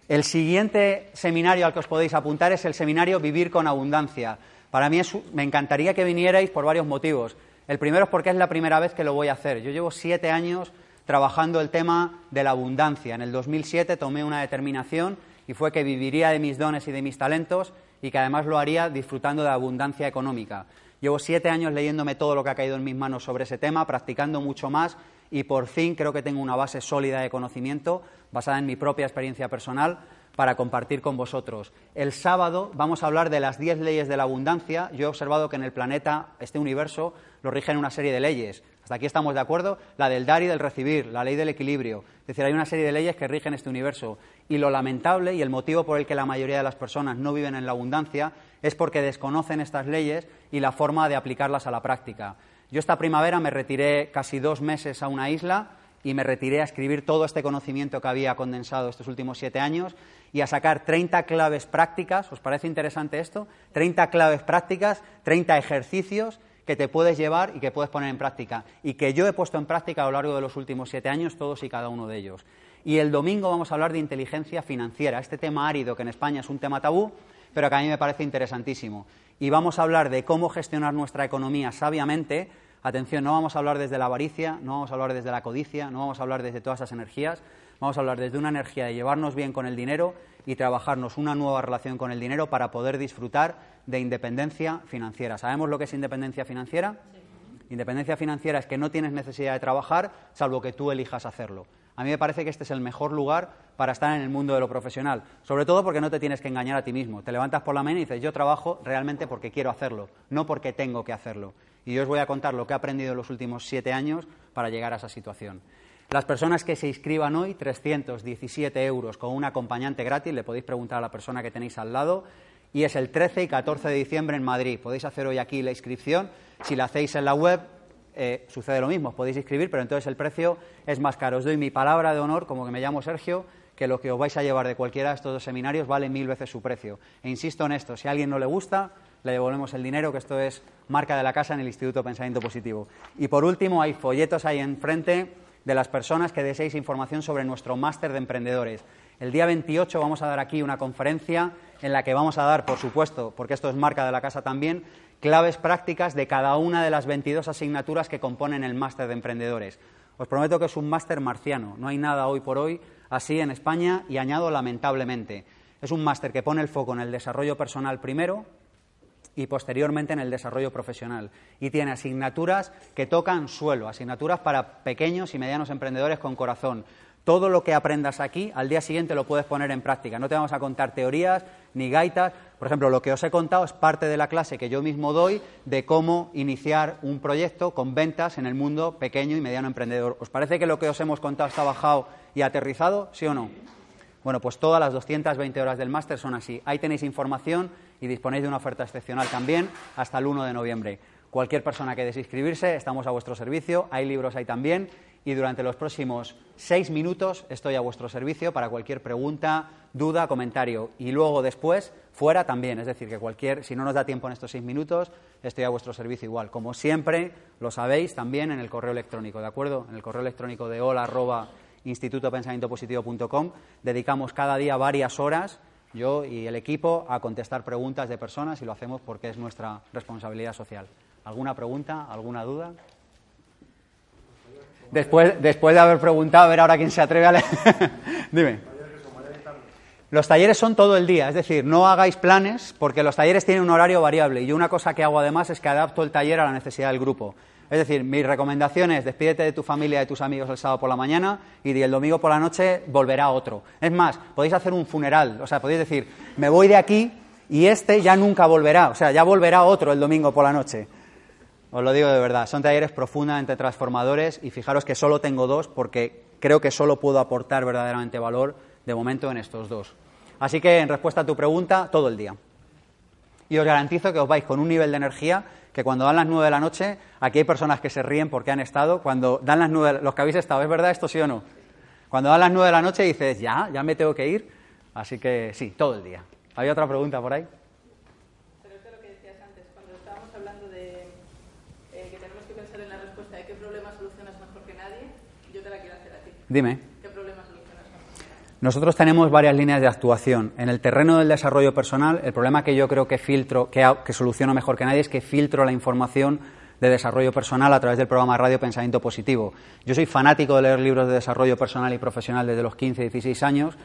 El siguiente seminario al que os podéis apuntar es el seminario Vivir con Abundancia. Para mí me encantaría que vinierais por varios motivos. El primero es porque es la primera vez que lo voy a hacer. Yo llevo siete años trabajando el tema de la abundancia. En el 2007 tomé una determinación y fue que viviría de mis dones y de mis talentos y que además lo haría disfrutando de abundancia económica. Llevo siete años leyéndome todo lo que ha caído en mis manos sobre ese tema, practicando mucho más y por fin creo que tengo una base sólida de conocimiento basada en mi propia experiencia personal para compartir con vosotros. El sábado vamos a hablar de las diez leyes de la abundancia. Yo he observado que en el planeta, este universo, lo rigen una serie de leyes. Hasta aquí estamos de acuerdo. La del dar y del recibir, la ley del equilibrio. Es decir, hay una serie de leyes que rigen este universo. Y lo lamentable y el motivo por el que la mayoría de las personas no viven en la abundancia es porque desconocen estas leyes y la forma de aplicarlas a la práctica. Yo esta primavera me retiré casi dos meses a una isla y me retiré a escribir todo este conocimiento que había condensado estos últimos siete años y a sacar 30 claves prácticas. ¿Os parece interesante esto? 30 claves prácticas, 30 ejercicios que te puedes llevar y que puedes poner en práctica y que yo he puesto en práctica a lo largo de los últimos siete años, todos y cada uno de ellos. Y el domingo vamos a hablar de inteligencia financiera, este tema árido que en España es un tema tabú, pero que a mí me parece interesantísimo. Y vamos a hablar de cómo gestionar nuestra economía sabiamente. Atención, no vamos a hablar desde la avaricia, no vamos a hablar desde la codicia, no vamos a hablar desde todas esas energías, vamos a hablar desde una energía de llevarnos bien con el dinero y trabajarnos una nueva relación con el dinero para poder disfrutar de independencia financiera. ¿Sabemos lo que es independencia financiera? Independencia financiera es que no tienes necesidad de trabajar salvo que tú elijas hacerlo. A mí me parece que este es el mejor lugar para estar en el mundo de lo profesional, sobre todo porque no te tienes que engañar a ti mismo. Te levantas por la mañana y dices, yo trabajo realmente porque quiero hacerlo, no porque tengo que hacerlo. Y yo os voy a contar lo que he aprendido en los últimos siete años para llegar a esa situación. Las personas que se inscriban hoy, 317 euros con un acompañante gratis, le podéis preguntar a la persona que tenéis al lado, y es el 13 y 14 de diciembre en Madrid. Podéis hacer hoy aquí la inscripción. Si la hacéis en la web, eh, sucede lo mismo, os podéis inscribir, pero entonces el precio es más caro. Os doy mi palabra de honor, como que me llamo Sergio, que lo que os vais a llevar de cualquiera de estos dos seminarios vale mil veces su precio. E insisto en esto, si a alguien no le gusta, le devolvemos el dinero, que esto es marca de la casa en el Instituto Pensamiento Positivo. Y por último, hay folletos ahí enfrente de las personas que deseéis información sobre nuestro máster de emprendedores. El día 28 vamos a dar aquí una conferencia en la que vamos a dar, por supuesto, porque esto es marca de la casa también, claves prácticas de cada una de las 22 asignaturas que componen el máster de emprendedores. Os prometo que es un máster marciano, no hay nada hoy por hoy así en España y añado lamentablemente. Es un máster que pone el foco en el desarrollo personal primero, y posteriormente en el desarrollo profesional. Y tiene asignaturas que tocan suelo, asignaturas para pequeños y medianos emprendedores con corazón. Todo lo que aprendas aquí, al día siguiente lo puedes poner en práctica. No te vamos a contar teorías ni gaitas. Por ejemplo, lo que os he contado es parte de la clase que yo mismo doy de cómo iniciar un proyecto con ventas en el mundo pequeño y mediano emprendedor. ¿Os parece que lo que os hemos contado está bajado y aterrizado? ¿Sí o no? Bueno, pues todas las 220 horas del máster son así. Ahí tenéis información y disponéis de una oferta excepcional también hasta el 1 de noviembre. Cualquier persona que desee inscribirse, estamos a vuestro servicio. Hay libros ahí también. Y durante los próximos seis minutos estoy a vuestro servicio para cualquier pregunta, duda, comentario. Y luego después, fuera también. Es decir, que cualquier, si no nos da tiempo en estos seis minutos, estoy a vuestro servicio igual. Como siempre, lo sabéis también en el correo electrónico, ¿de acuerdo? En el correo electrónico de hola institutopensamientopositivo.com. Dedicamos cada día varias horas, yo y el equipo, a contestar preguntas de personas y lo hacemos porque es nuestra responsabilidad social. ¿Alguna pregunta? ¿Alguna duda? Después, después de haber preguntado, a ver ahora quién se atreve a leer. Dime. Los talleres son todo el día, es decir, no hagáis planes porque los talleres tienen un horario variable y una cosa que hago además es que adapto el taller a la necesidad del grupo. Es decir, mi recomendación es despídete de tu familia y de tus amigos el sábado por la mañana y el domingo por la noche volverá otro. Es más, podéis hacer un funeral, o sea, podéis decir, me voy de aquí y este ya nunca volverá, o sea, ya volverá otro el domingo por la noche. Os lo digo de verdad, son talleres profundamente transformadores y fijaros que solo tengo dos porque creo que solo puedo aportar verdaderamente valor de momento en estos dos. Así que en respuesta a tu pregunta, todo el día. Y os garantizo que os vais con un nivel de energía que cuando dan las nueve de la noche, aquí hay personas que se ríen porque han estado, cuando dan las nueve, los que habéis estado, ¿es verdad esto sí o no? Cuando dan las nueve de la noche dices, ya, ya me tengo que ir. Así que sí, todo el día. ¿Hay otra pregunta por ahí? Pero es lo que decías antes, cuando estábamos hablando de eh, que tenemos que pensar en la respuesta de qué problema solucionas mejor que nadie, yo te la quiero hacer a ti. Dime. ¿Qué problema solucionas mejor que nadie? Nosotros tenemos varias líneas de actuación. En el terreno del desarrollo personal, el problema que yo creo que filtro, que, soluciono mejor que nadie es que filtro la información de desarrollo personal a través del programa radio Pensamiento Positivo. Yo soy fanático de leer libros de desarrollo personal y profesional desde los 15, 16 años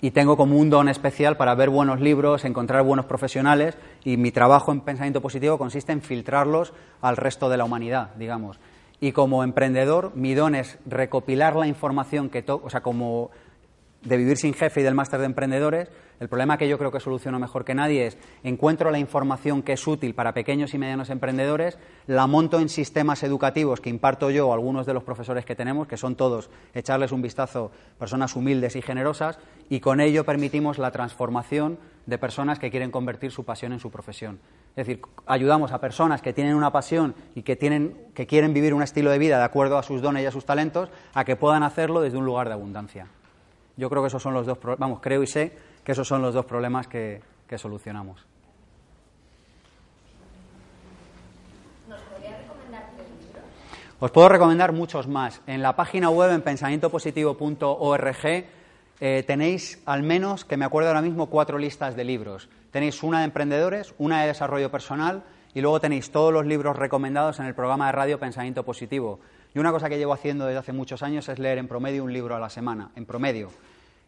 y tengo como un don especial para ver buenos libros, encontrar buenos profesionales y mi trabajo en pensamiento positivo consiste en filtrarlos al resto de la humanidad, digamos. Y como emprendedor, mi don es recopilar la información que o sea, como de vivir sin jefe y del máster de emprendedores, el problema que yo creo que soluciono mejor que nadie es encuentro la información que es útil para pequeños y medianos emprendedores, la monto en sistemas educativos que imparto yo o algunos de los profesores que tenemos, que son todos echarles un vistazo personas humildes y generosas, y con ello permitimos la transformación de personas que quieren convertir su pasión en su profesión. Es decir, ayudamos a personas que tienen una pasión y que, tienen, que quieren vivir un estilo de vida de acuerdo a sus dones y a sus talentos, a que puedan hacerlo desde un lugar de abundancia. Yo creo que esos son los dos, vamos, creo y sé que esos son los dos problemas que, que solucionamos. ¿Nos podría recomendar libros? Os puedo recomendar muchos más. En la página web en pensamientopositivo.org eh, tenéis al menos, que me acuerdo ahora mismo, cuatro listas de libros. Tenéis una de emprendedores, una de desarrollo personal y luego tenéis todos los libros recomendados en el programa de radio Pensamiento Positivo. Y una cosa que llevo haciendo desde hace muchos años es leer en promedio un libro a la semana, en promedio.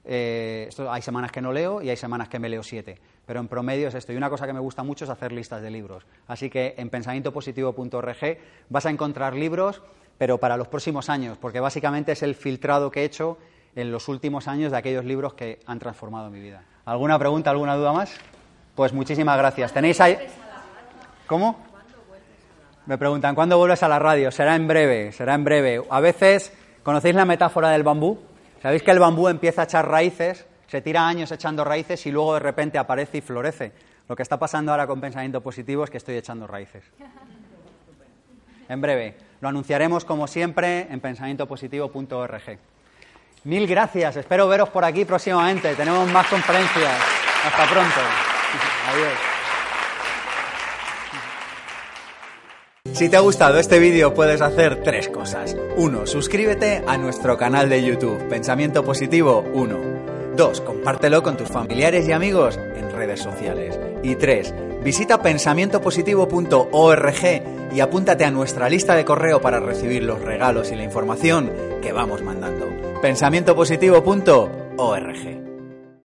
Eh, esto, hay semanas que no leo y hay semanas que me leo siete, pero en promedio es esto. Y una cosa que me gusta mucho es hacer listas de libros. Así que en pensamientopositivo.org vas a encontrar libros, pero para los próximos años, porque básicamente es el filtrado que he hecho en los últimos años de aquellos libros que han transformado mi vida. ¿Alguna pregunta, alguna duda más? Pues muchísimas gracias. ¿Tenéis ahí? ¿Cómo? Me preguntan, ¿cuándo vuelves a la radio? Será en breve, será en breve. A veces, ¿conocéis la metáfora del bambú? ¿Sabéis que el bambú empieza a echar raíces, se tira años echando raíces y luego de repente aparece y florece? Lo que está pasando ahora con pensamiento positivo es que estoy echando raíces. En breve. Lo anunciaremos como siempre en pensamientopositivo.org. Mil gracias. Espero veros por aquí próximamente. Tenemos más conferencias. Hasta pronto. Adiós. Si te ha gustado este vídeo puedes hacer tres cosas. Uno, suscríbete a nuestro canal de YouTube, Pensamiento Positivo 1. Dos, compártelo con tus familiares y amigos en redes sociales. Y tres, visita pensamientopositivo.org y apúntate a nuestra lista de correo para recibir los regalos y la información que vamos mandando. pensamientopositivo.org